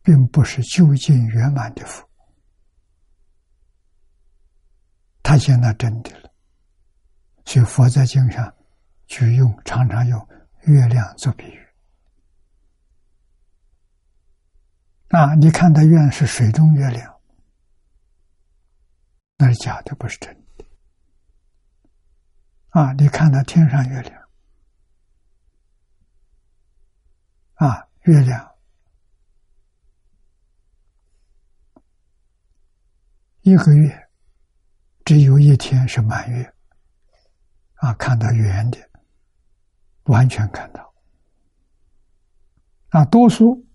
并不是究竟圆满的佛，他见到真的了。所以佛在经上就用常常用月亮做比喻，啊，你看的月是水中月亮，那是假的，不是真的。啊，你看到天上月亮，啊，月亮一个月只有一天是满月，啊，看到圆的，完全看到。啊，多数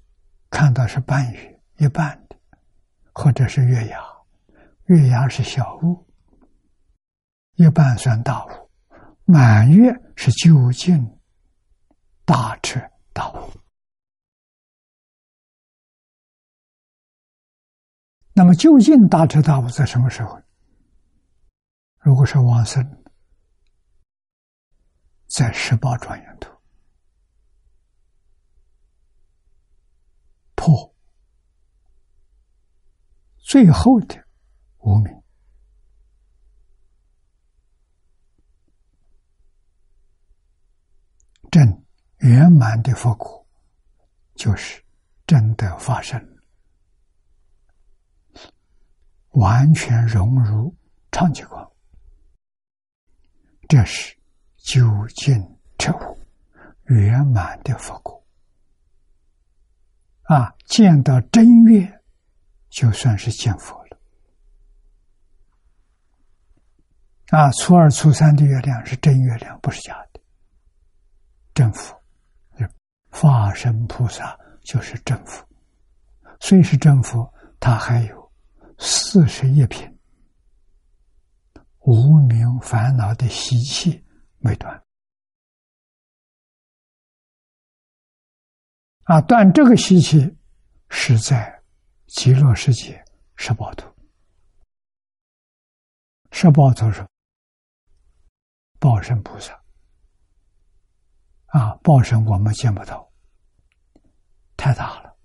看到是半月，一半的，或者是月牙，月牙是小物，一半算大物。满月是究竟大彻大悟。那么究竟大彻大悟在什么时候？如果是往生，在十八庄严图破最后的无名。正圆满的佛果，就是真的发生，完全融入常寂光，这是究竟彻悟圆满的佛果。啊，见到真月，就算是见佛了。啊，初二、初三的月亮是真月亮，不是假的。正佛，化身菩萨就是正佛。虽是正佛，他还有四十一品无名烦恼的习气没断。啊，断这个习气是在极乐世界十宝图。十宝图是报身菩萨。啊，报身我们见不到，太大了。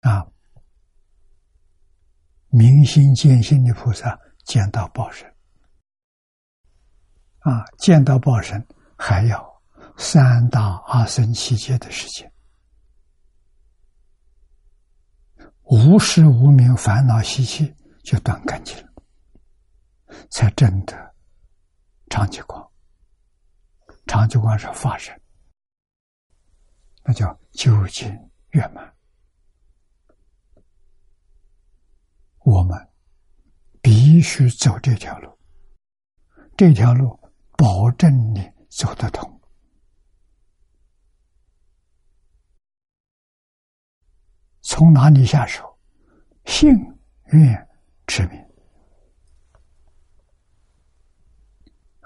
啊，明心见性的菩萨见到报身，啊，见到报身还要三大阿僧祇劫的时间，无时无明烦恼习气就断干净了，才真的。长寂光，长寂光是法身，那叫究竟圆满。我们必须走这条路，这条路保证你走得通。从哪里下手？幸运之名。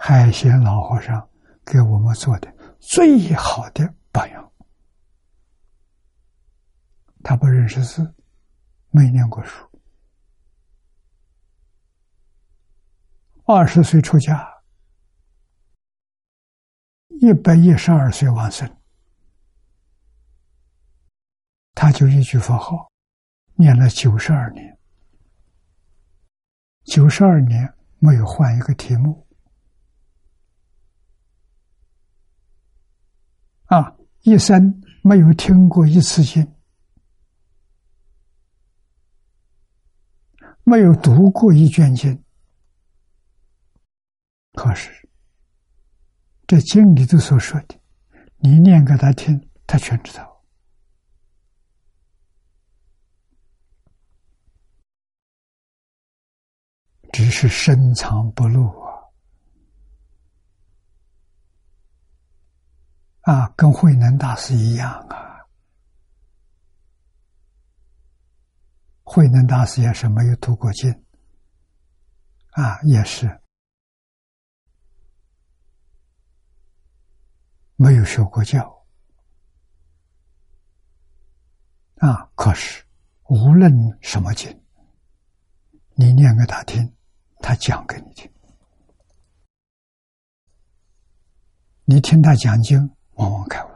海贤老和尚给我们做的最好的榜样。他不认识字，没念过书，二十岁出家，一百一十二岁往生，他就一句佛号，念了九十二年，九十二年没有换一个题目。啊，一生没有听过一次经，没有读过一卷经，可是这经里头所说的，你念给他听，他全知道，只是深藏不露啊。啊。跟慧能大师一样啊！慧能大师也是没有读过经，啊，也是没有学过教，啊，可是无论什么经，你念给他听，他讲给你听，你听他讲经。往往开悟。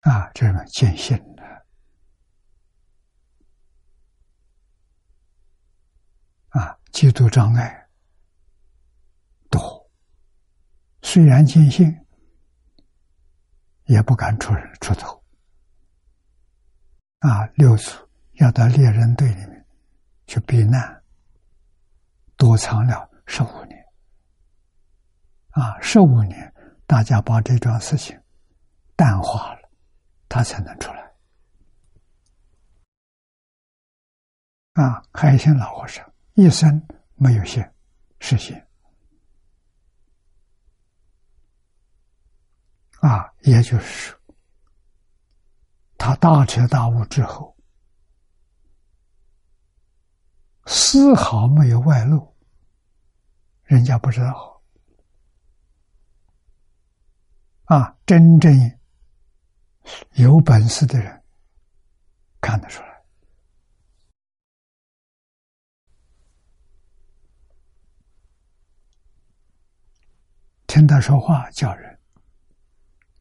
啊，这么见性的啊，嫉妒障碍多，虽然尽兴，也不敢出出头。啊，六祖要到猎人队里面去避难，躲藏了十五年。啊，十五年，大家把这桩事情淡化了，他才能出来。啊，海心老和尚一生没有现实现。啊，也就是说，他大彻大悟之后，丝毫没有外露，人家不知道。啊，真正有本事的人看得出来。听他说话叫人，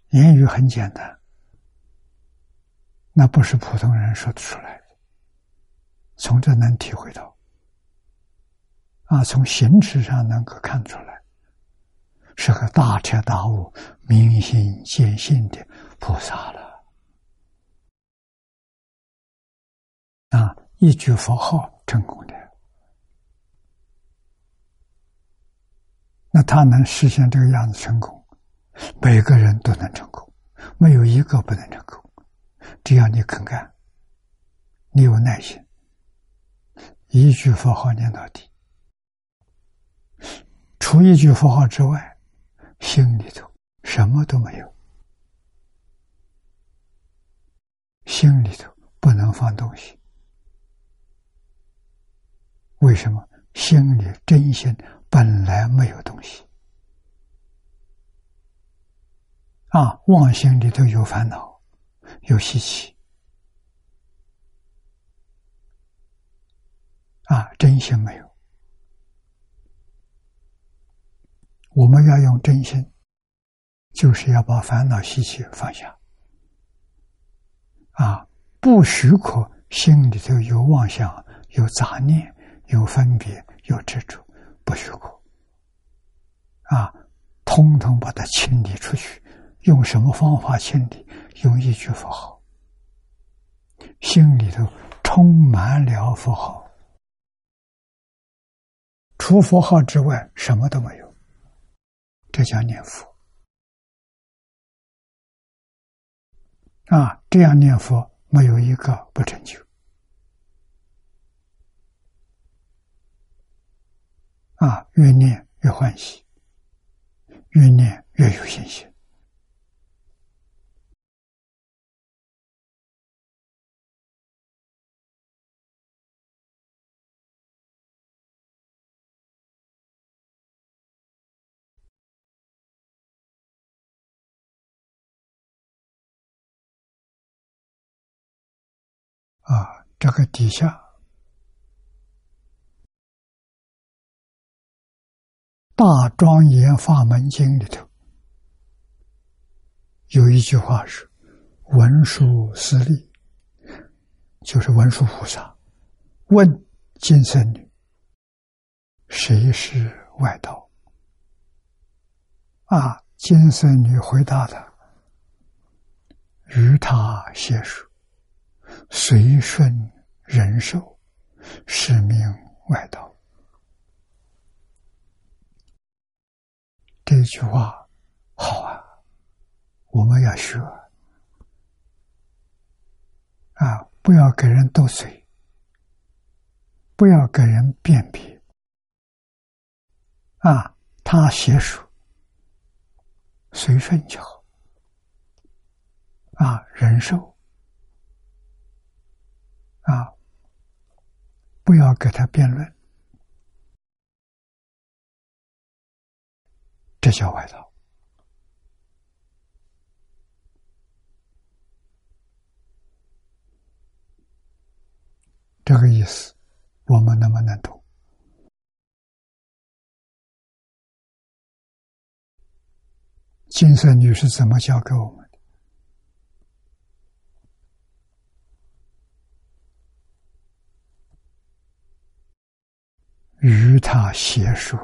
言语很简单，那不是普通人说得出来的。从这能体会到，啊，从形式上能够看出来，是个大彻大悟、明心见性的菩萨了。啊，一句佛号成功的。那他能实现这个样子成功，每个人都能成功，没有一个不能成功。只要你肯干，你有耐心，一句佛号念到底。除一句佛号之外，心里头什么都没有，心里头不能放东西。为什么？心里真心。本来没有东西啊，妄心里头有烦恼，有习气啊，真心没有。我们要用真心，就是要把烦恼习气放下啊，不许可心里头有妄想、有杂念、有分别、有执着。不许可啊！通通把它清理出去。用什么方法清理？用一句佛号，心里头充满了佛号，除佛号之外什么都没有。这叫念佛啊！这样念佛，没有一个不成就。啊，越念越欢喜，越念越有信心。啊，这个底下。大庄严法门经里头有一句话是：“文殊师利，就是文殊菩萨问金圣女，谁是外道？”啊，金圣女回答他：“与他携属，随顺人寿，是命外道。”这句话好啊，我们要学啊，不要给人斗嘴，不要给人辨别啊，他写书随顺就好啊，忍受啊，不要给他辩论。这叫外道，这个意思我们能不能懂？金色女士怎么教给我们与他邪说，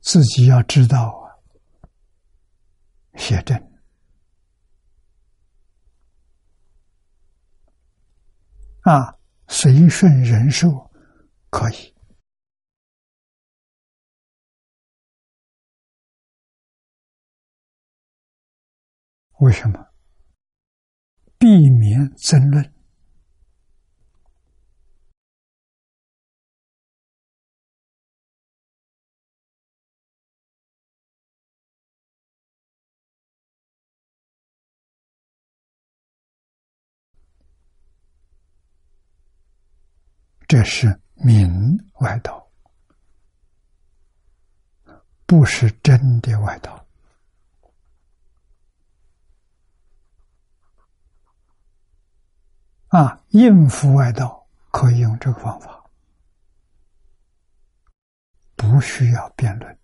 自己要知道啊，写正啊，随顺人寿可以。为什么？避免争论。这是明外道，不是真的外道。啊，应付外道可以用这个方法，不需要辩论。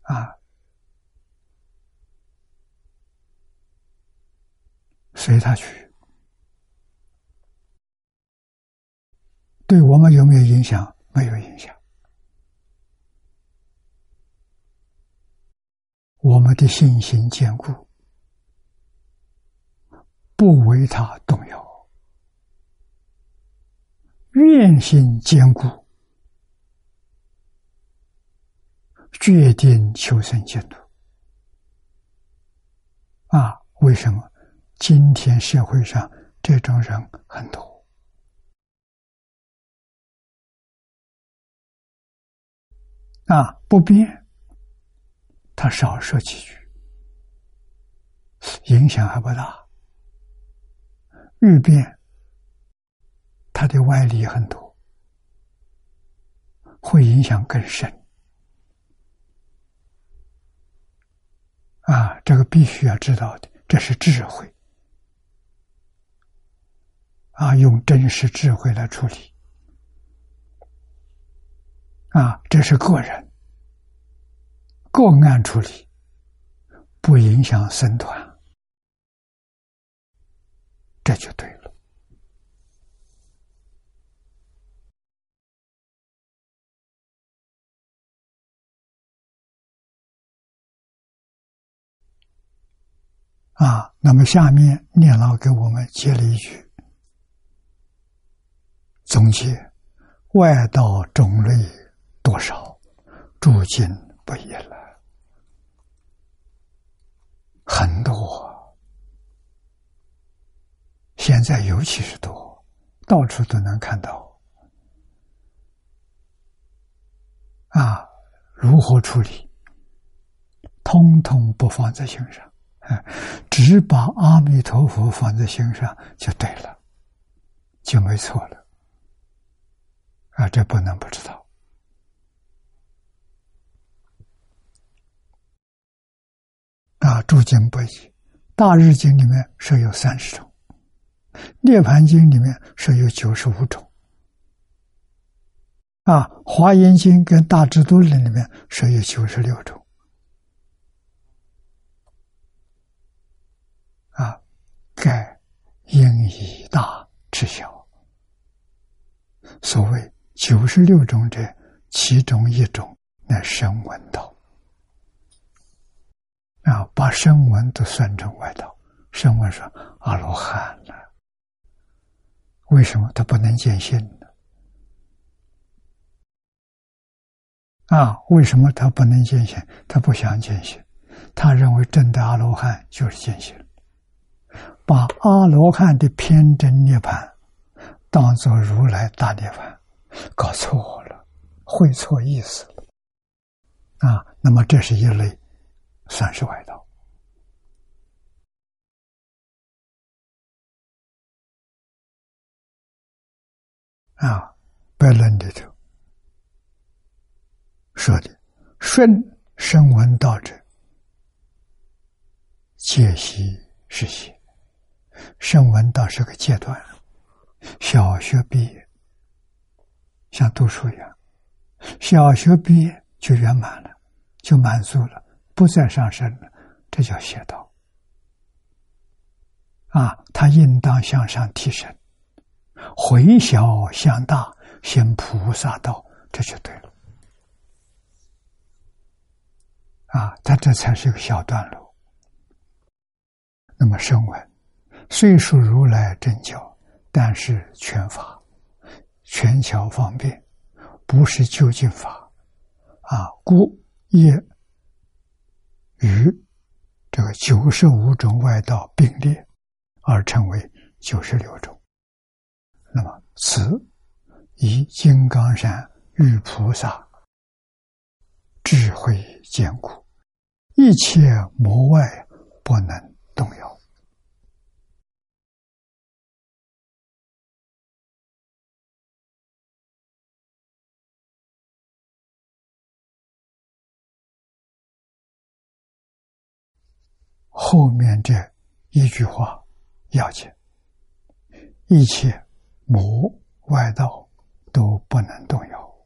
啊，随他去。对我们有没有影响？没有影响。我们的信心坚固，不为他动摇；愿心坚固，决定求生净土。啊，为什么今天社会上这种人很多？啊，不变，他少说几句，影响还不大；欲变，他的歪理很多，会影响更深。啊，这个必须要知道的，这是智慧。啊，用真实智慧来处理。啊，这是个人个案处理，不影响僧团，这就对了。啊，那么下面念老给我们接了一句总结：外道种类。多少诸经不一了，很多，现在尤其是多，到处都能看到。啊，如何处理？通通不放在心上，只把阿弥陀佛放在心上就对了，就没错了。啊，这不能不知道。啊，诸经不一，《大日经》里面设有三十种，《涅盘经》里面设有九十五种，啊，《华严经》跟《大智度论》里面设有九十六种，啊，盖应以大知小，所谓九十六种者，其中一种乃声闻道。啊，把声闻都算成外道，声闻说阿罗汉了，为什么他不能见性呢？啊，为什么他不能见性？他不想见性，他认为真的阿罗汉就是见性，把阿罗汉的偏真涅盘当做如来大涅盘，搞错了，会错意思了。啊，那么这是一类。算是外道啊，白论里头说的顺声闻道者，戒习是邪。声闻道是个阶段，小学毕业像读书一样，小学毕业就圆满了，就满足了。不再上升了，这叫邪道。啊，他应当向上提升，回小向大，行菩萨道，这就对了。啊，他这才是个小段落。那么，声闻虽属如来真教，但是全法、全巧方便，不是究竟法，啊，故也与这个九十五种外道并列，而成为九十六种。那么，此以金刚山玉菩萨智慧坚固，一切魔外不能。动摇。后面这一句话要紧：一切魔外道都不能动摇，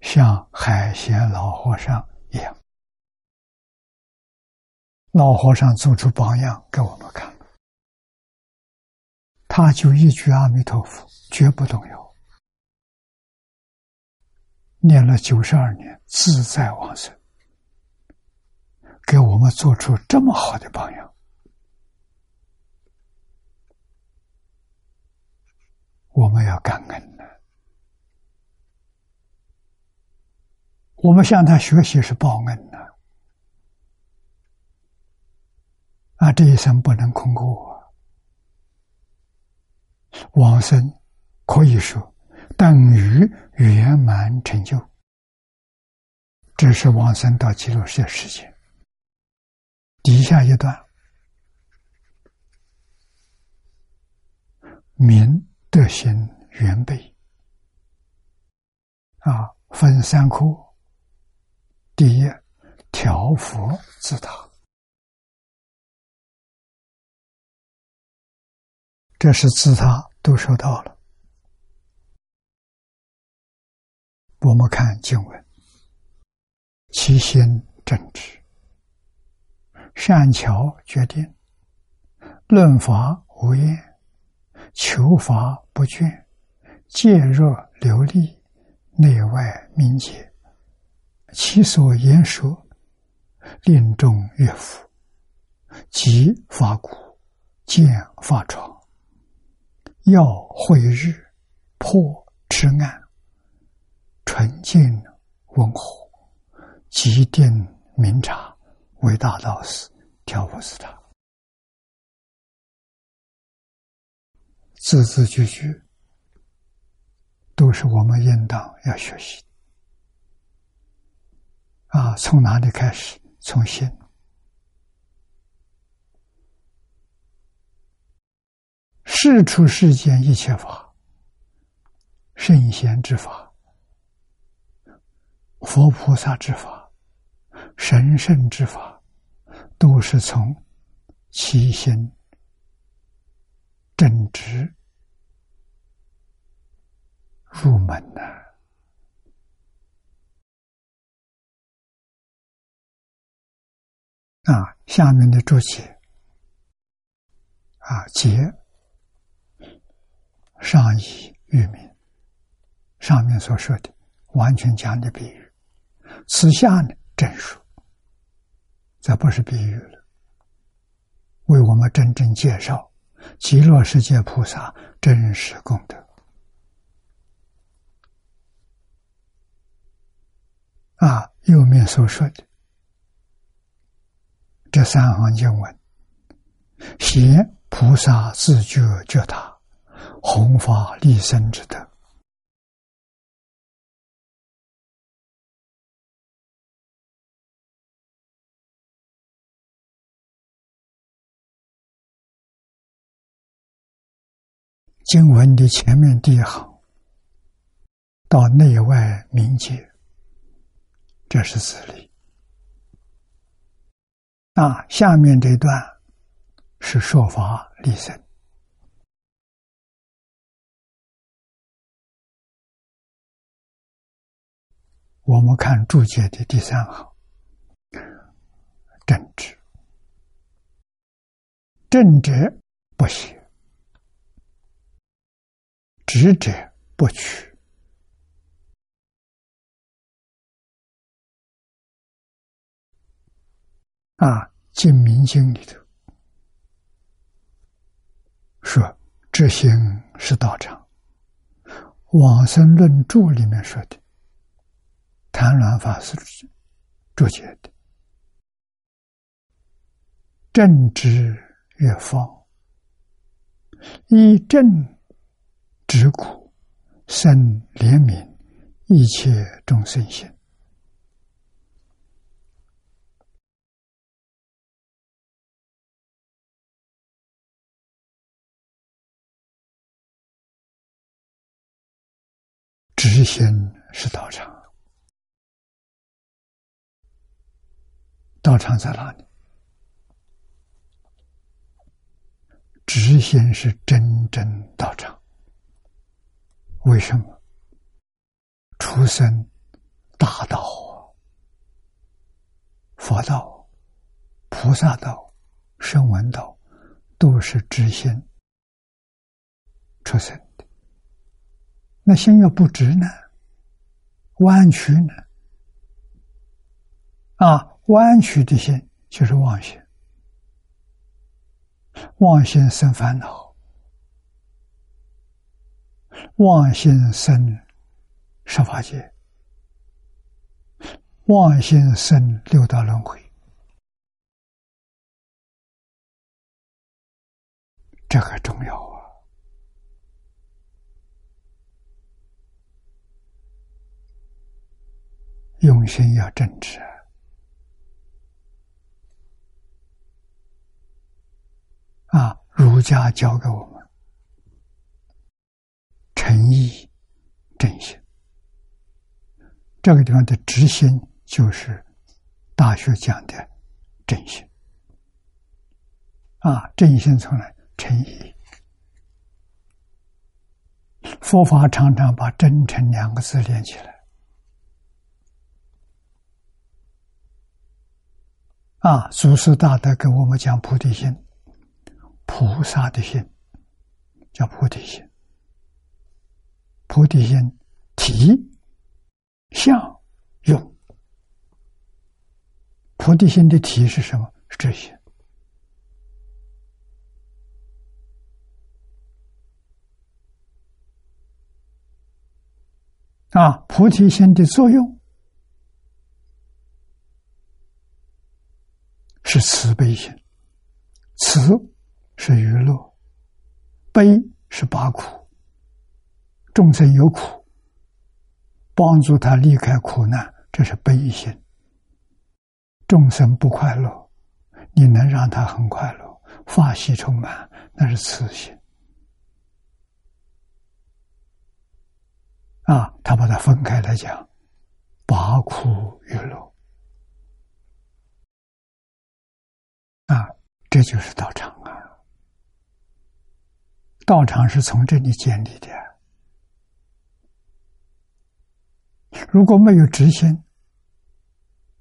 像海贤老和尚一样。老和尚做出榜样给我们看，他就一句阿弥陀佛，绝不动摇，念了九十二年，自在往生，给我们做出这么好的榜样，我们要感恩的，我们向他学习是报恩的。啊，这一生不能空过，往生可以说等于圆满成就。这是往生到极乐世界时间。底下一段，明德行原备，啊，分三科。第一，调伏自他。这是自他都收到了。我们看经文：其心正直，善巧决定，论法无厌，求法不倦，戒若流利，内外明洁。其所言说，令众悦服，即法鼓，见法床。要慧日破痴暗，纯净温和，即定明察，伟大道士调伏死他，字字句句都是我们应当要学习啊！从哪里开始？从心。世出世间一切法，圣贤之法、佛菩萨之法、神圣之法，都是从起心正直入门的啊。下面的注解啊，节。上以喻名，上面所说的完全讲的比喻，此下呢真说，这不是比喻了，为我们真正介绍极乐世界菩萨真实功德。啊，右面所说的这三行经文，显菩萨自觉觉他。弘法利生之德。经文的前面第一行到内外明界，这是自力。那下面这段是说法立身。我们看注解的第三行，正直正直不邪，执者不取。啊，《净明经》里头说：“知行是道场。”《往生论注》里面说的，谭鸾法师注解的。正直越方，以正直苦，生怜悯一切众生心。直心是道场，道场在哪里？直心是真正道场，为什么？出生大道、佛道、菩萨道、声闻道，都是直心出生的。那心要不直呢？弯曲呢？啊，弯曲的心就是妄心。妄心生烦恼，妄心生十法界，妄心生六道轮回，这个重要啊！用心要正直。啊，儒家教给我们诚意正心，这个地方的执心就是《大学》讲的正心。啊，正心从来诚意，佛法常常把“真诚”两个字连起来。啊，祖师大德给我们讲菩提心。菩萨的心叫菩提心，菩提心体相用，菩提心的体是什么？是这些啊，菩提心的作用是慈悲心，慈。是娱乐，悲是拔苦，众生有苦，帮助他离开苦难，这是悲心；众生不快乐，你能让他很快乐，法喜充满，那是慈心。啊，他把它分开来讲，拔苦与乐，啊，这就是道场啊。道场是从这里建立的。如果没有执行，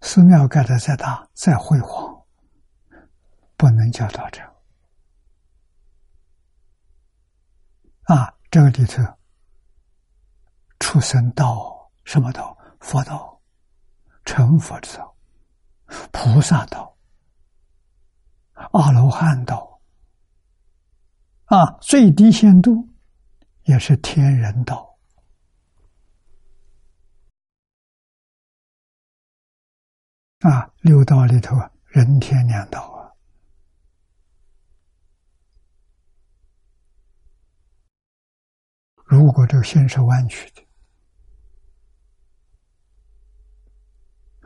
寺庙盖的再大、再辉煌，不能叫道场。啊，这个里头，出生道什么道？佛道、成佛之道、菩萨道、阿罗汉道。啊，最低限度也是天人道啊，六道里头人天两道啊。如果这个心是弯曲的，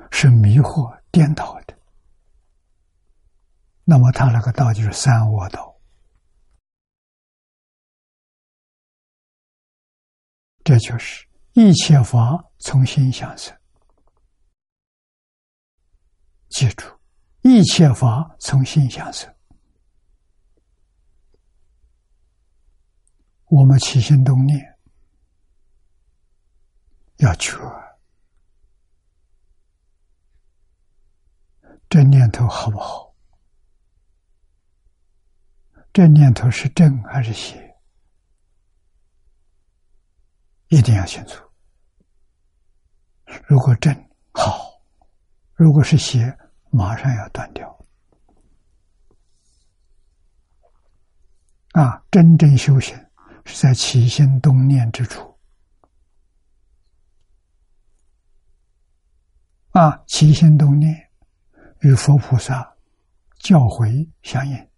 是迷惑颠倒的，那么他那个道就是三恶道。这就是一切法从心想生，记住，一切法从心想生。我们起心动念要觉，这念头好不好？这念头是正还是邪？一定要清楚。如果正好，如果是邪，马上要断掉。啊，真正修行是在起心动念之处。啊，起心动念与佛菩萨教诲相应，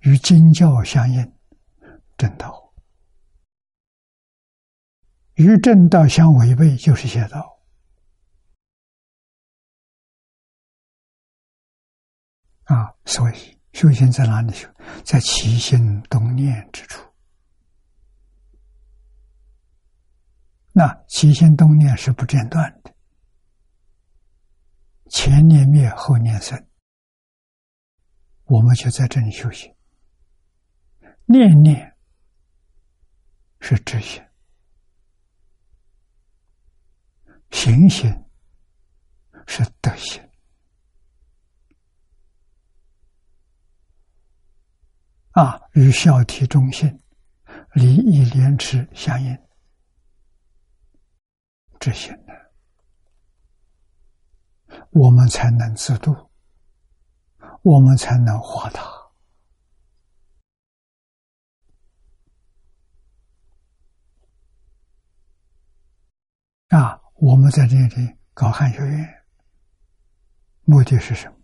与经教相应，正道。与正道相违背，就是邪道。啊，所以修行在哪里修？在起心动念之处。那起心动念是不间断的，前念灭，后念生。我们就在这里修行，念念是知行。行行是德行啊，与孝悌忠信、礼义廉耻相应，这些呢，我们才能自度，我们才能化他啊。我们在这里搞汉学院，目的是什么？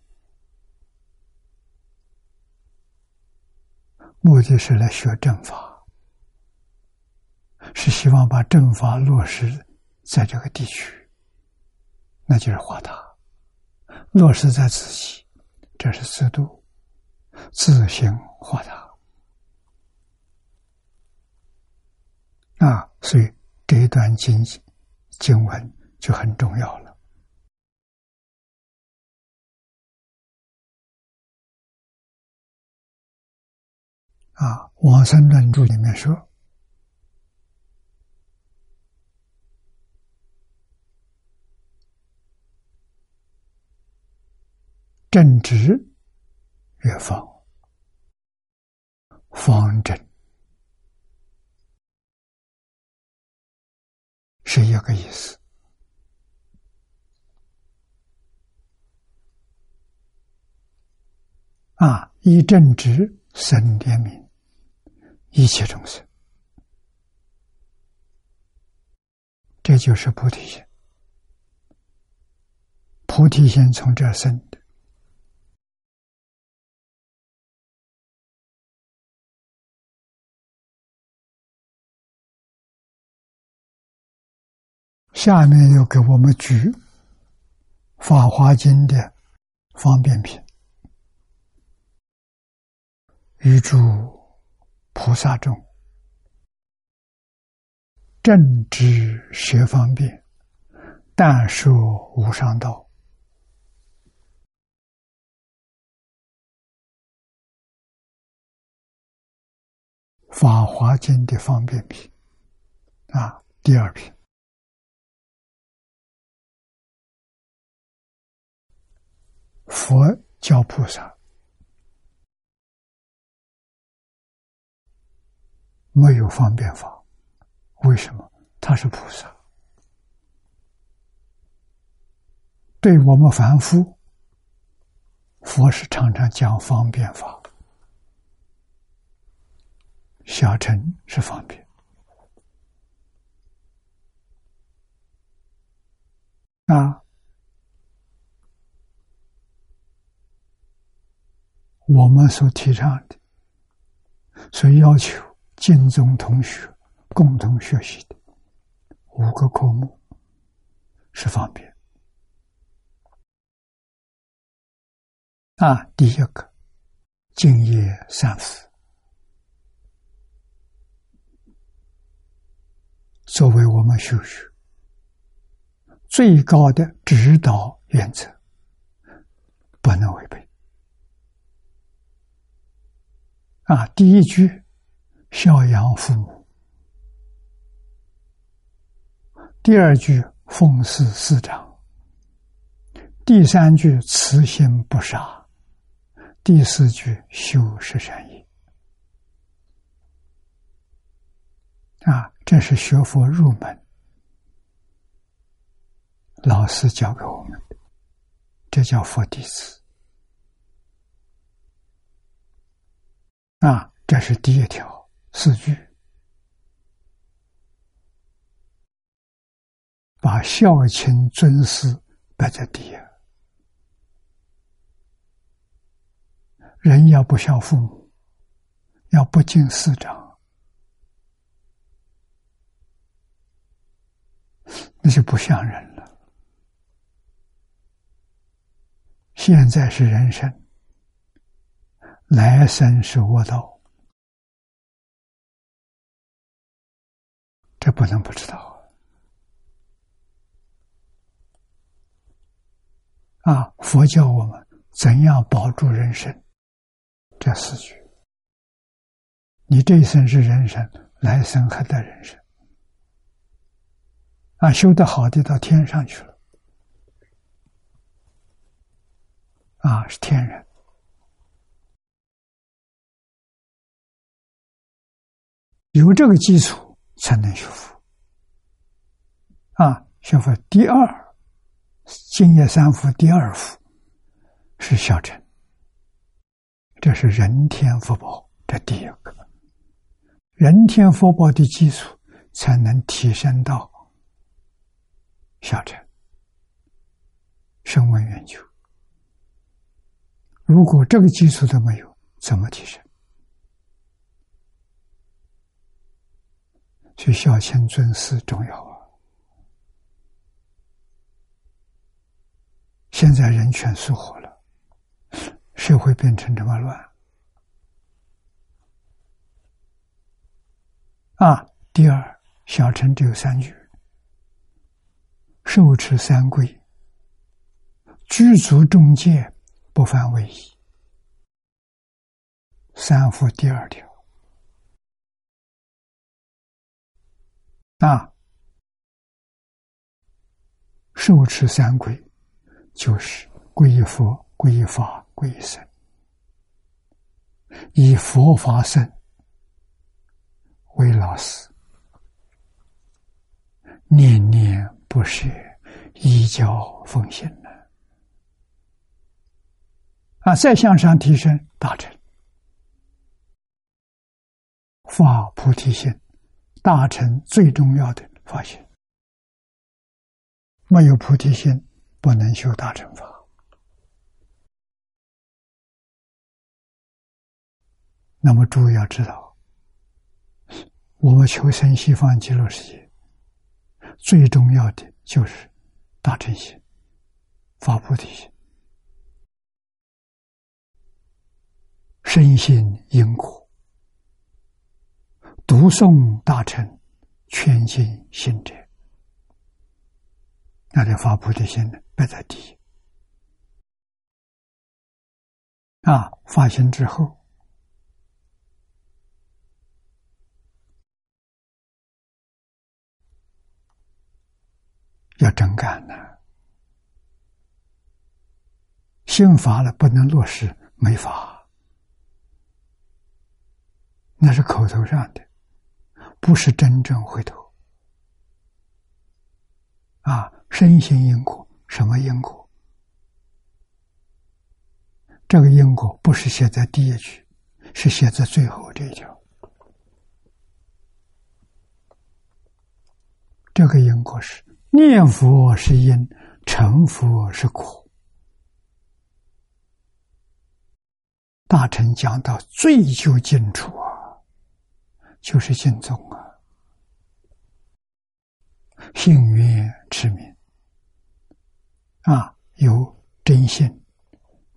目的是来学正法，是希望把正法落实在这个地区，那就是化他；落实在自己，这是自度，自行化他。啊，所以这一段经。经文就很重要了啊！《往生论著》里面说：“正直越方，方正。”是一个意思啊！以正直生怜悯一切众生，这就是菩提心。菩提心从这生的。下面又给我们举《法华经》的方便品，预祝菩萨众。正知学方便，但说无上道，《法华经》的方便品。啊，第二品。佛教菩萨没有方便法，为什么？他是菩萨，对我们凡夫，佛是常常讲方便法。小乘是方便啊。我们所提倡的，所要求敬宗同学共同学习的五个科目是方便啊。第一个敬业三福，作为我们修学最高的指导原则，不能违背。啊，第一句孝养父母，第二句奉事师长，第三句慈心不杀，第四句修十善业。啊，这是学佛入门。老师教给我们的，这叫佛弟子。啊，这是第一条。四句。把孝亲尊师摆在第一，人要不孝父母，要不敬师长，那就不像人了。现在是人生，来生是卧道，这不能不知道。啊！佛教我们怎样保住人生？这四句，你这一生是人生，来生还得人生。啊，修得好的到天上去了，啊，是天人。有这个基础，才能修复。啊，修复第二。净业三福第二福是小乘，这是人天福报，这第一个。人天福报的基础才能提升到小乘，声闻缘觉。如果这个基础都没有，怎么提升？去孝亲尊师重要啊！现在人全疏忽了，社会变成这么乱啊！第二，小乘只有三句：受持三规，具足中戒，不犯违仪。三福第二条啊，受持三规。就是皈依佛、皈依法、皈依僧，以佛法僧为老师，念念不舍，依教奉行呢。啊，再向上提升，大成发菩提心，大成最重要的发现，没有菩提心。不能修大乘法。那么，诸位要知道，我们求生西方极乐世界，最重要的就是大乘心、发菩提心、身心因果、读诵大乘、全心信者。那就发菩提心呢，摆在第一。啊，发心之后要真干呢，心发了不能落实，没法，那是口头上的，不是真正回头。啊。身心因果，什么因果？这个因果不是写在第一句，是写在最后这一条。这个因果是念佛是因，成佛是果。大臣讲到最究竟处啊，就是尽宗啊，信愿持名。啊，有真心、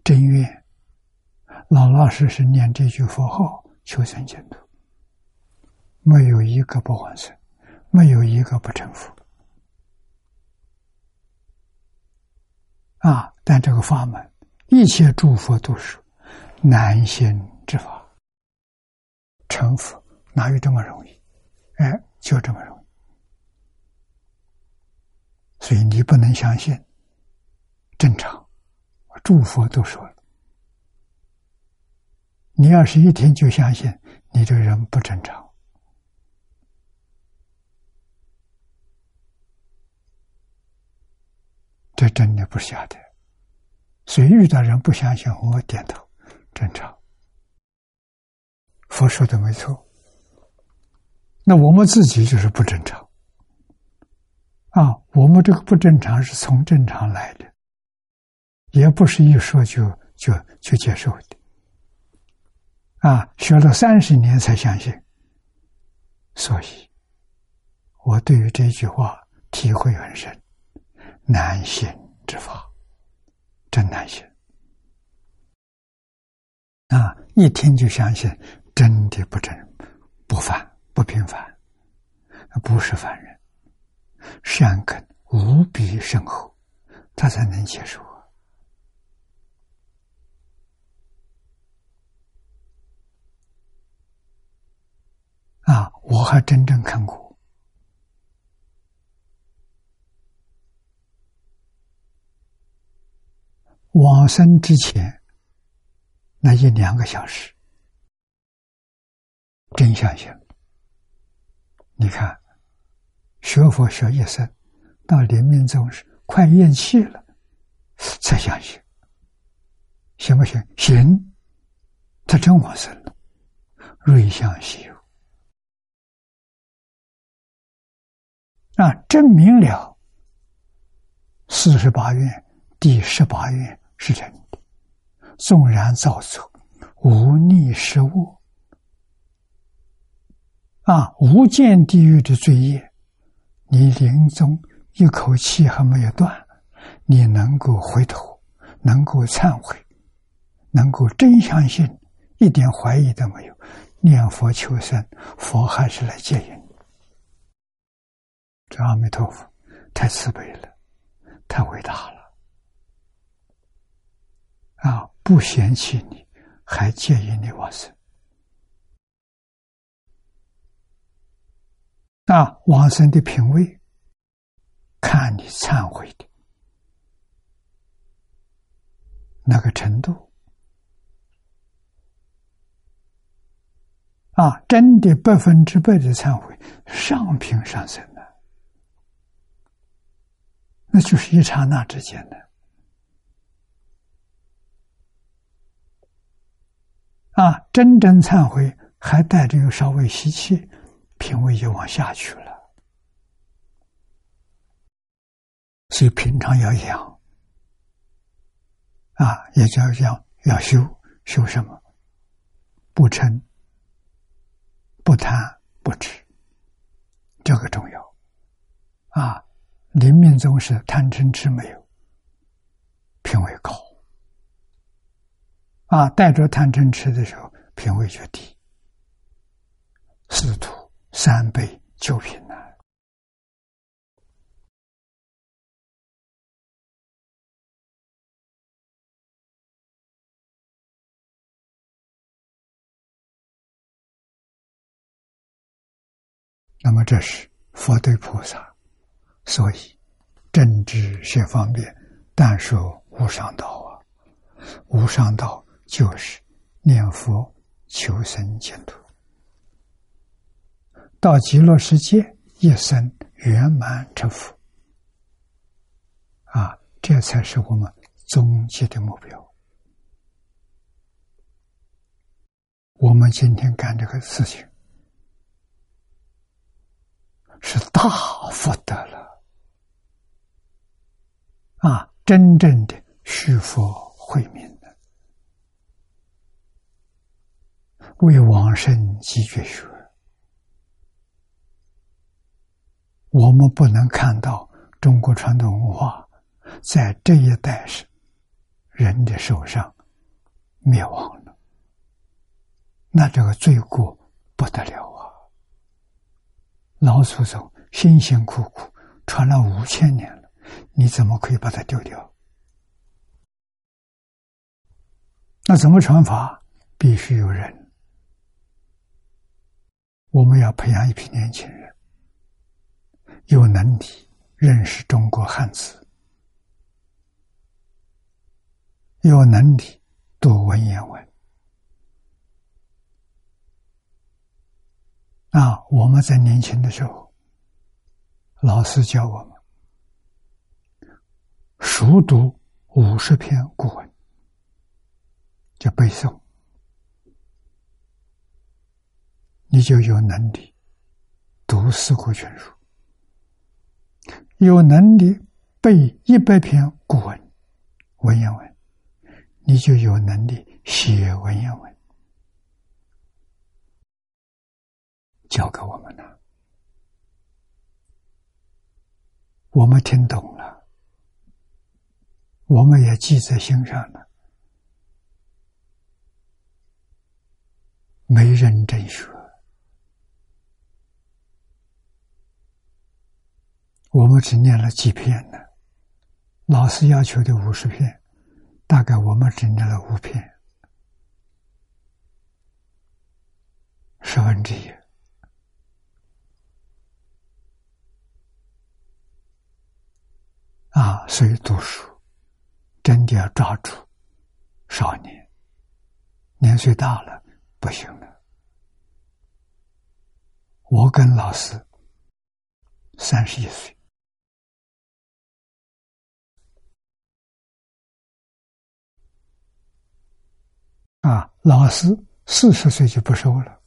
真愿，老老实实念这句佛号，求生净土，没有一个不还生，没有一个不成佛。啊！但这个法门，一切诸佛都是难行之法，成佛哪有这么容易？哎，就这么容易。所以你不能相信。正常，诸佛都说了，你要是一听就相信，你这人不正常。这真的不是假的。所以遇到人不相信，我点头，正常。佛说的没错。那我们自己就是不正常。啊，我们这个不正常是从正常来的，也不是一说就就就接受的。啊，学了三十年才相信。所以，我对于这句话体会很深。难行之法，真难行啊！一听就相信，真的不真不凡不平凡，不是凡人，善根无比深厚，他才能接受啊！我还真正看过。往生之前那一两个小时，真相信。你看，学佛学一生，到临命终时快咽气了，才相信，行不行？行，他真往生了，瑞相西游啊，证明了四十八愿第十八愿。是真的，纵然造作无逆失误啊，无间地狱的罪业，你临终一口气还没有断，你能够回头，能够忏悔，能够真相信，一点怀疑都没有，念佛求生，佛还是来接引。这阿弥陀佛太慈悲了，太伟大了。啊！不嫌弃你，还介意你往生？啊往生的品位，看你忏悔的那个程度。啊，真的百分之百的忏悔，上品上升的，那就是一刹那之间的。啊，真正忏悔还带着有稍微吸气，品位就往下去了。所以平常要养，啊，也叫要要修修什么？不嗔、不贪、不痴，这个重要。啊，临命终时贪嗔痴没有，品位高。啊，带着贪嗔痴的时候，品位就低。四徒三倍九品呢。那么这是佛对菩萨，所以政治学方面，但说无上道啊，无上道。就是念佛求生净土，到极乐世界一生圆满成佛，啊，这才是我们终极的目标。我们今天干这个事情，是大福德了，啊，真正的续佛慧命。为往生积绝学，我们不能看到中国传统文化在这一代是人的手上灭亡了，那这个罪过不得了啊！老祖宗辛辛苦苦传了五千年了，你怎么可以把它丢掉？那怎么传法？必须有人。我们要培养一批年轻人，有能力认识中国汉字，有能力读文言文，啊，我们在年轻的时候，老师教我们熟读五十篇古文，叫背诵，你就有能力读四库全书，有能力背一百篇古文文言文，你就有能力写文言文。教给我们了，我们听懂了，我们也记在心上了。没认真学，我们只念了几篇呢？老师要求的五十篇，大概我们只念了五篇，十分之一。啊，所以读书真的要抓住少年，年岁大了不行了。我跟老师三十一岁，啊，老师四十岁就不收了，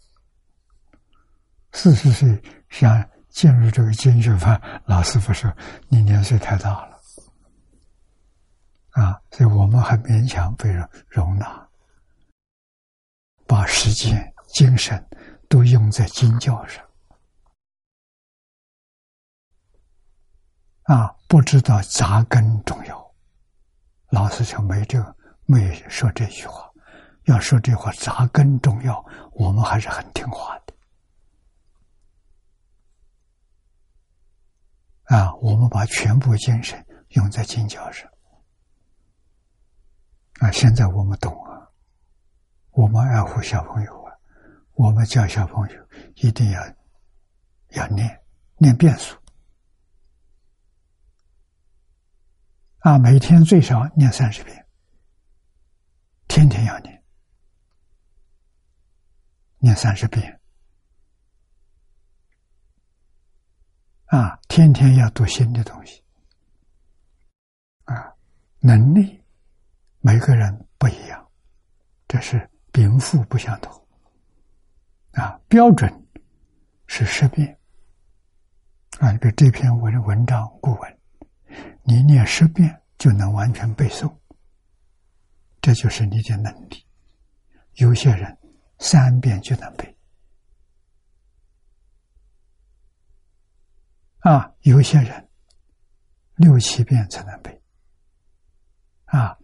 四十岁想进入这个经学班，老师不说你年岁太大了。啊，所以我们还勉强被人容纳，把时间、精神都用在经教上。啊，不知道扎根重要，老师就没这没说这句话。要说这话，扎根重要，我们还是很听话的。啊，我们把全部精神用在经教上。啊！现在我们懂啊，我们爱护小朋友啊，我们教小朋友一定要要念念遍数啊，每天最少念三十遍，天天要念，念三十遍啊，天天要读新的东西啊，能力。每个人不一样，这是禀赋不相同啊。标准是十遍啊。比如这篇文文章古文，你念十遍就能完全背诵，这就是你的能力。有些人三遍就能背啊，有些人六七遍才能背啊。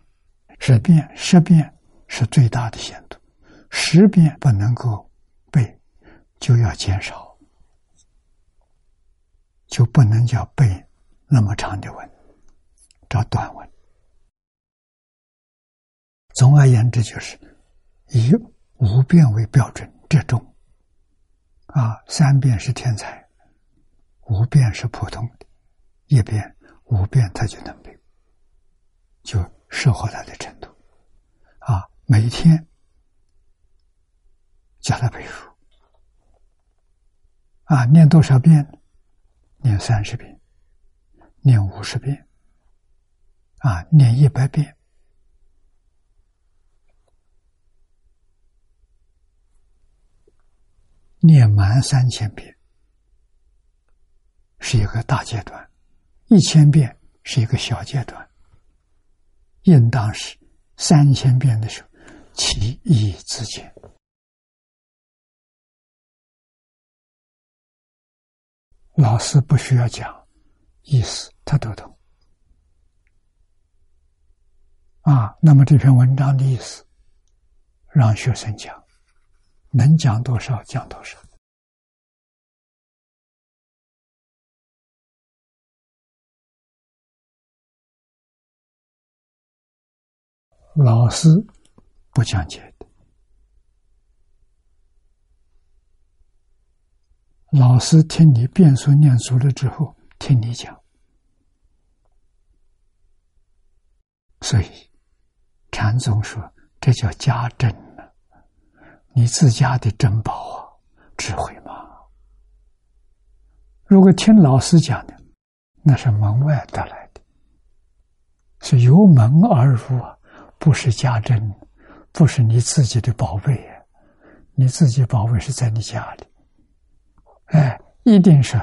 十遍，十遍是最大的限度，十遍不能够背，就要减少，就不能叫背那么长的文，找短文。总而言之，就是以五遍为标准这种，啊，三遍是天才，五遍是普通的，一遍、五遍他就能背，就。适合他的程度，啊，每天教他背书，啊，念多少遍？念三十遍，念五十遍，啊，念一百遍，念满三千遍，是一个大阶段；一千遍是一个小阶段。应当是三千遍的时候，其义自见。老师不需要讲意思，他都懂。啊，那么这篇文章的意思，让学生讲，能讲多少讲多少。老师不讲解的，老师听你变书念熟了之后，听你讲，所以禅宗说这叫家珍，你自家的珍宝啊，智慧嘛，如果听老师讲的，那是门外得来的，是由门而入啊，不是家珍，不是你自己的宝贝，你自己宝贝是在你家里，哎，一定是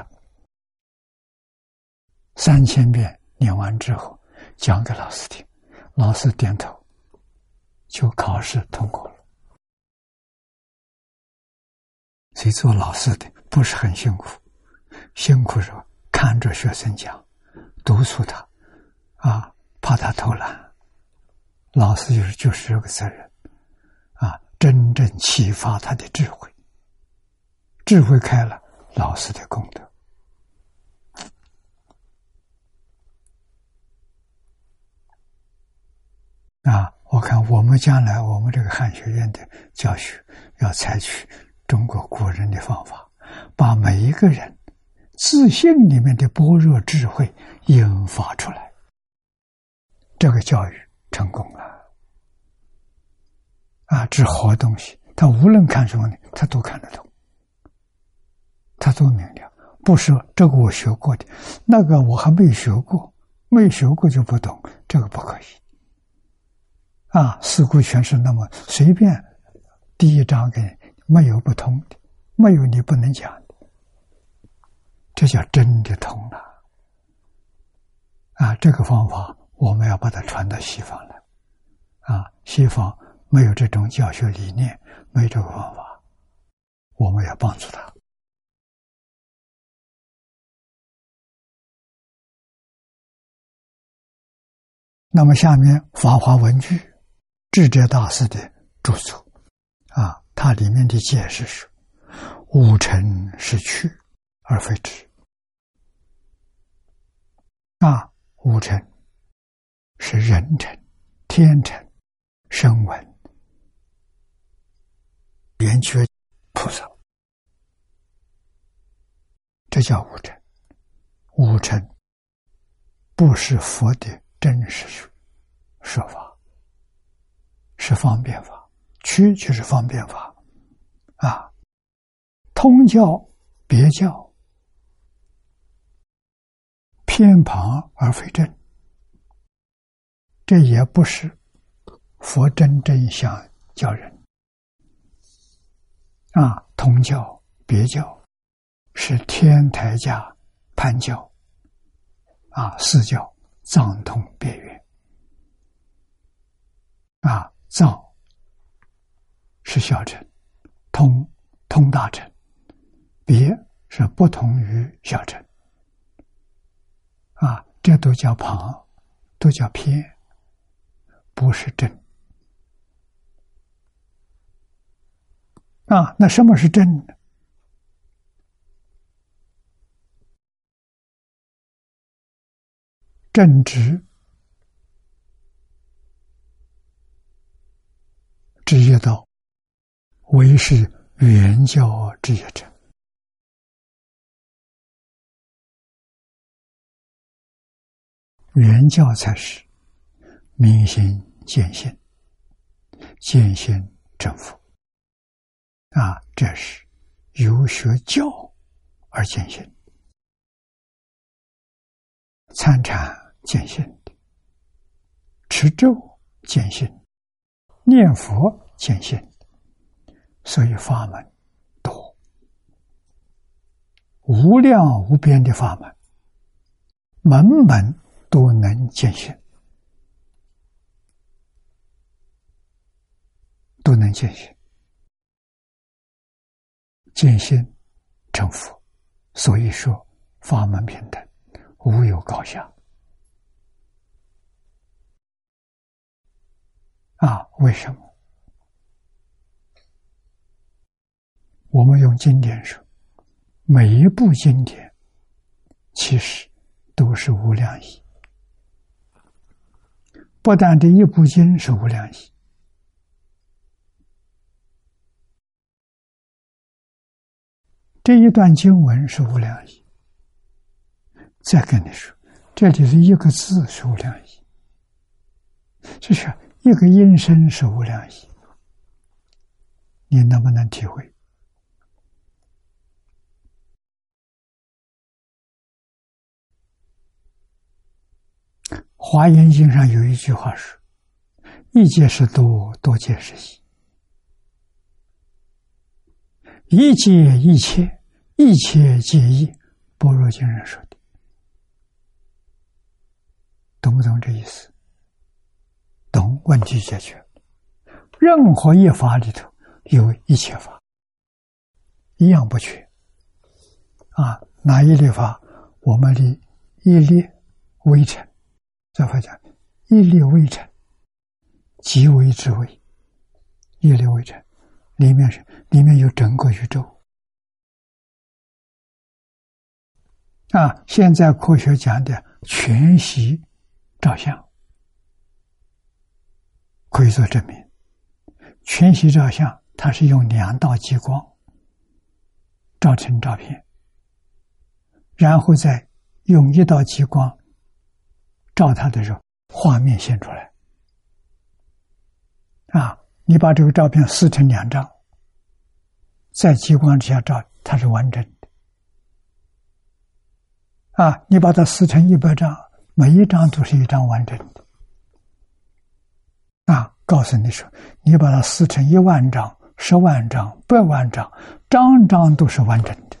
三千遍念完之后讲给老师听，老师点头，就考试通过了。所以做老师的不是很辛苦。辛苦是吧？看着学生讲，督促他，啊，怕他偷懒。老师就是就是这个责任，啊，真正启发他的智慧，智慧开了，老师的功德。啊，我看我们将来我们这个汉学院的教学要采取中国古人的方法，把每一个人。自信里面的般若智慧引发出来，这个教育成功了啊！这好东西，他无论看什么呢，他都看得懂，他都明了。不是这个我学过的，那个我还没学过，没学过就不懂，这个不可以啊！四库全是那么随便，第一章给没有不通的，没有你不能讲的。这叫真的通了啊！这个方法我们要把它传到西方来啊！西方没有这种教学理念，没这个方法，我们要帮助他。那么下面《法华文具》智者大师的著作，它里面的解释是：五尘是去而非止。啊，五尘是人尘、天尘、声闻、圆觉菩萨，这叫五尘。五尘不是佛的真实说法，是方便法。区就是方便法，啊，通教、别教。偏旁而非正，这也不是佛真正想教人啊。通教、别教是天台家盘教啊，四教藏通别圆啊，藏是小乘，通通大乘，别是不同于小乘。啊，这都叫旁，都叫偏，不是真。啊，那什么是真的？正直职业道，为是原教职业者。原教才是明心见性，见性正佛啊！这是由学教而见性，参禅见性的，持咒见性，念佛见性所以法门多，无量无边的法门，门门。都能见性，都能见性，见性成佛。所以说，法门平等，无有高下。啊，为什么？我们用经典说，每一部经典其实都是无量义。不但这一部经是无量义，这一段经文是无量义。再跟你说，这里是一个字是无量义，就是一个音声是无量义，你能不能体会？华严经上有一句话说：“一界是多，多界是一。一界一切，一切皆一。”般若经上说的，懂不懂这意思？懂，问题解决。任何一法里头有一切法，一样不缺。啊，哪一类法？我们的一粒微尘，再佛讲，一粒微尘，即为之微。一粒微尘，里面是里面有整个宇宙。啊，现在科学讲的全息照相，可以做证明。全息照相，它是用两道激光照成照片。然后再用一道激光照它的时候，画面现出来。啊，你把这个照片撕成两张，在激光之下照，它是完整的。啊，你把它撕成一百张，每一张都是一张完整的。啊，告诉你说，你把它撕成一万张、十万张、百万张，张张都是完整的。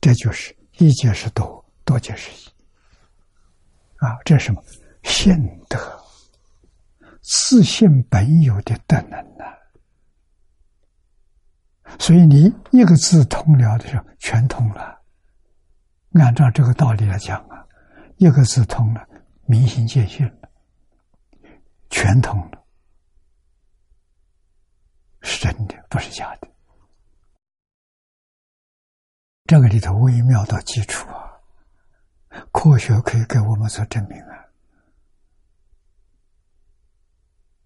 这就是一界是多，多界是一。啊，这是什么？性德，自信本有的德能呐。所以你一个字通了的时候，全通了。按照这个道理来讲啊，一个字通了，明心见性了，全通了，是真的，不是假的。这个里头微妙到基础啊，科学可以给我们做证明啊！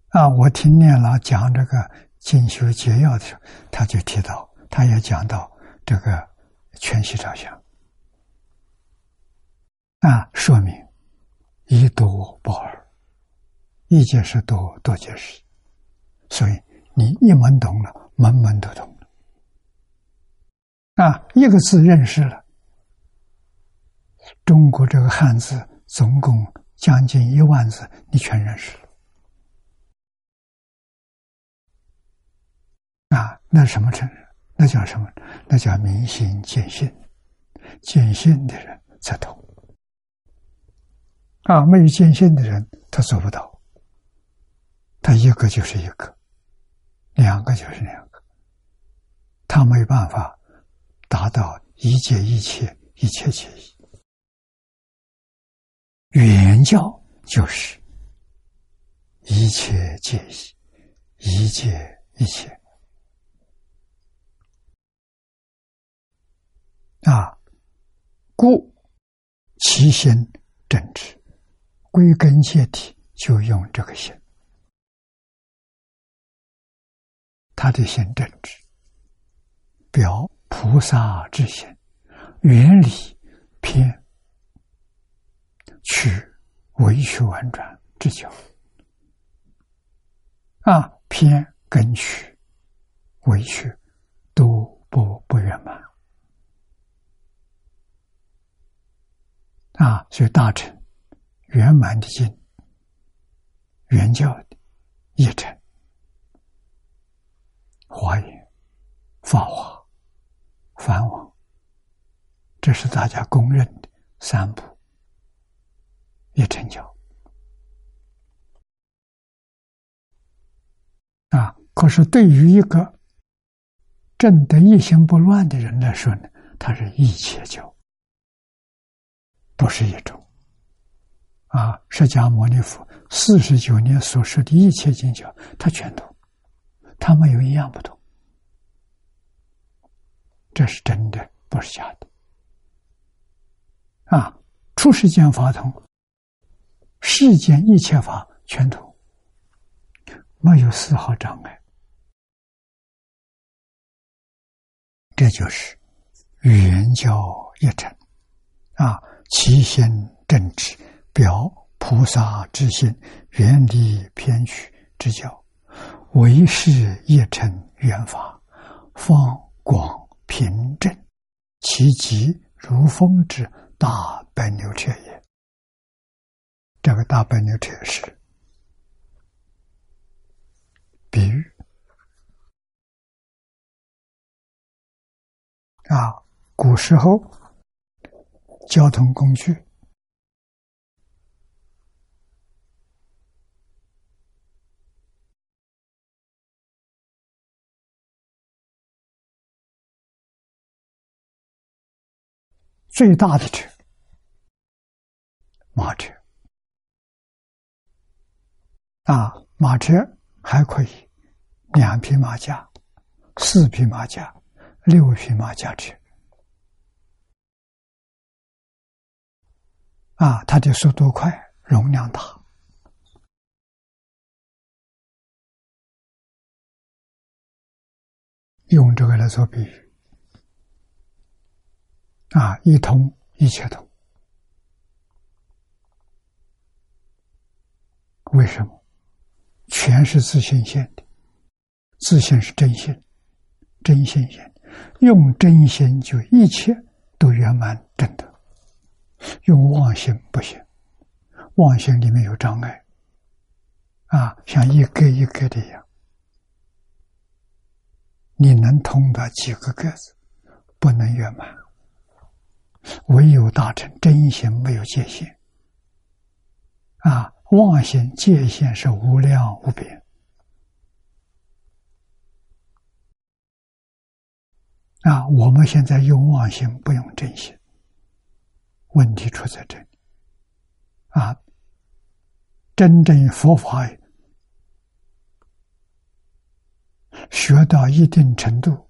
啊，我听念老讲这个进修解要的时候，他就提到，他也讲到这个全息照相啊，说明一多不二，一解释多，多解释，所以你一门懂了，门门都懂。啊，一个字认识了，中国这个汉字总共将近一万字，你全认识了。啊，那什么称？那叫什么？那叫明心见性，见性的人才通。啊，没有见性的人，他做不到。他一个就是一个，两个就是两个，他没办法。达到一切一切一切皆一，原教就是一切皆一，一切一切啊，故其心正直，归根结底就用这个心，他的心正直，表。菩萨之心，原理偏曲委曲婉转之教啊，偏根曲委曲都不不圆满啊，所以大乘圆满的经，原教的一乘，华严法华。梵王，这是大家公认的三部一成就啊。可是对于一个正得一心不乱的人来说呢，他是一切教，不是一种啊。释迦牟尼佛四十九年所说的一切经教，他全懂，他没有一样不懂。这是真的，不是假的。啊，出世间法通，世间一切法全通，没有丝毫障碍。这就是圆教一成，啊，其心正直，表菩萨之心，远离偏曲之教，唯是一成圆法，方广。平正，其极如风之大奔流彻也。这个大白牛车是比喻。啊，古时候交通工具。最大的车，马车。啊，马车还可以，两匹马加，四匹马加，六匹马加车。啊，它的速度快，容量大，用这个来做比喻。啊，一通一切通，为什么？全是自信现的，自信是真心，真心现，用真心就一切都圆满真的，用妄心不行，妄心里面有障碍，啊，像一个一个的一样，你能通达几个格子，不能圆满，唯有大成真心没有界限，啊。妄心界限是无量无边啊！我们现在用妄心，不用真心，问题出在这里啊！真正佛法学到一定程度，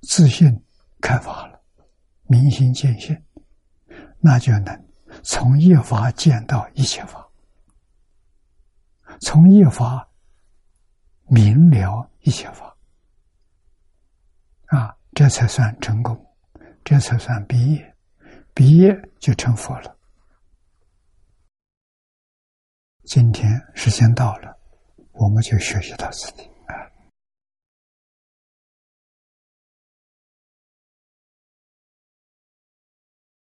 自信开发了，明心见性，那就能。从一法见到一切法，从一法明了一切法，啊，这才算成功，这才算毕业，毕业就成佛了。今天时间到了，我们就学习到此地。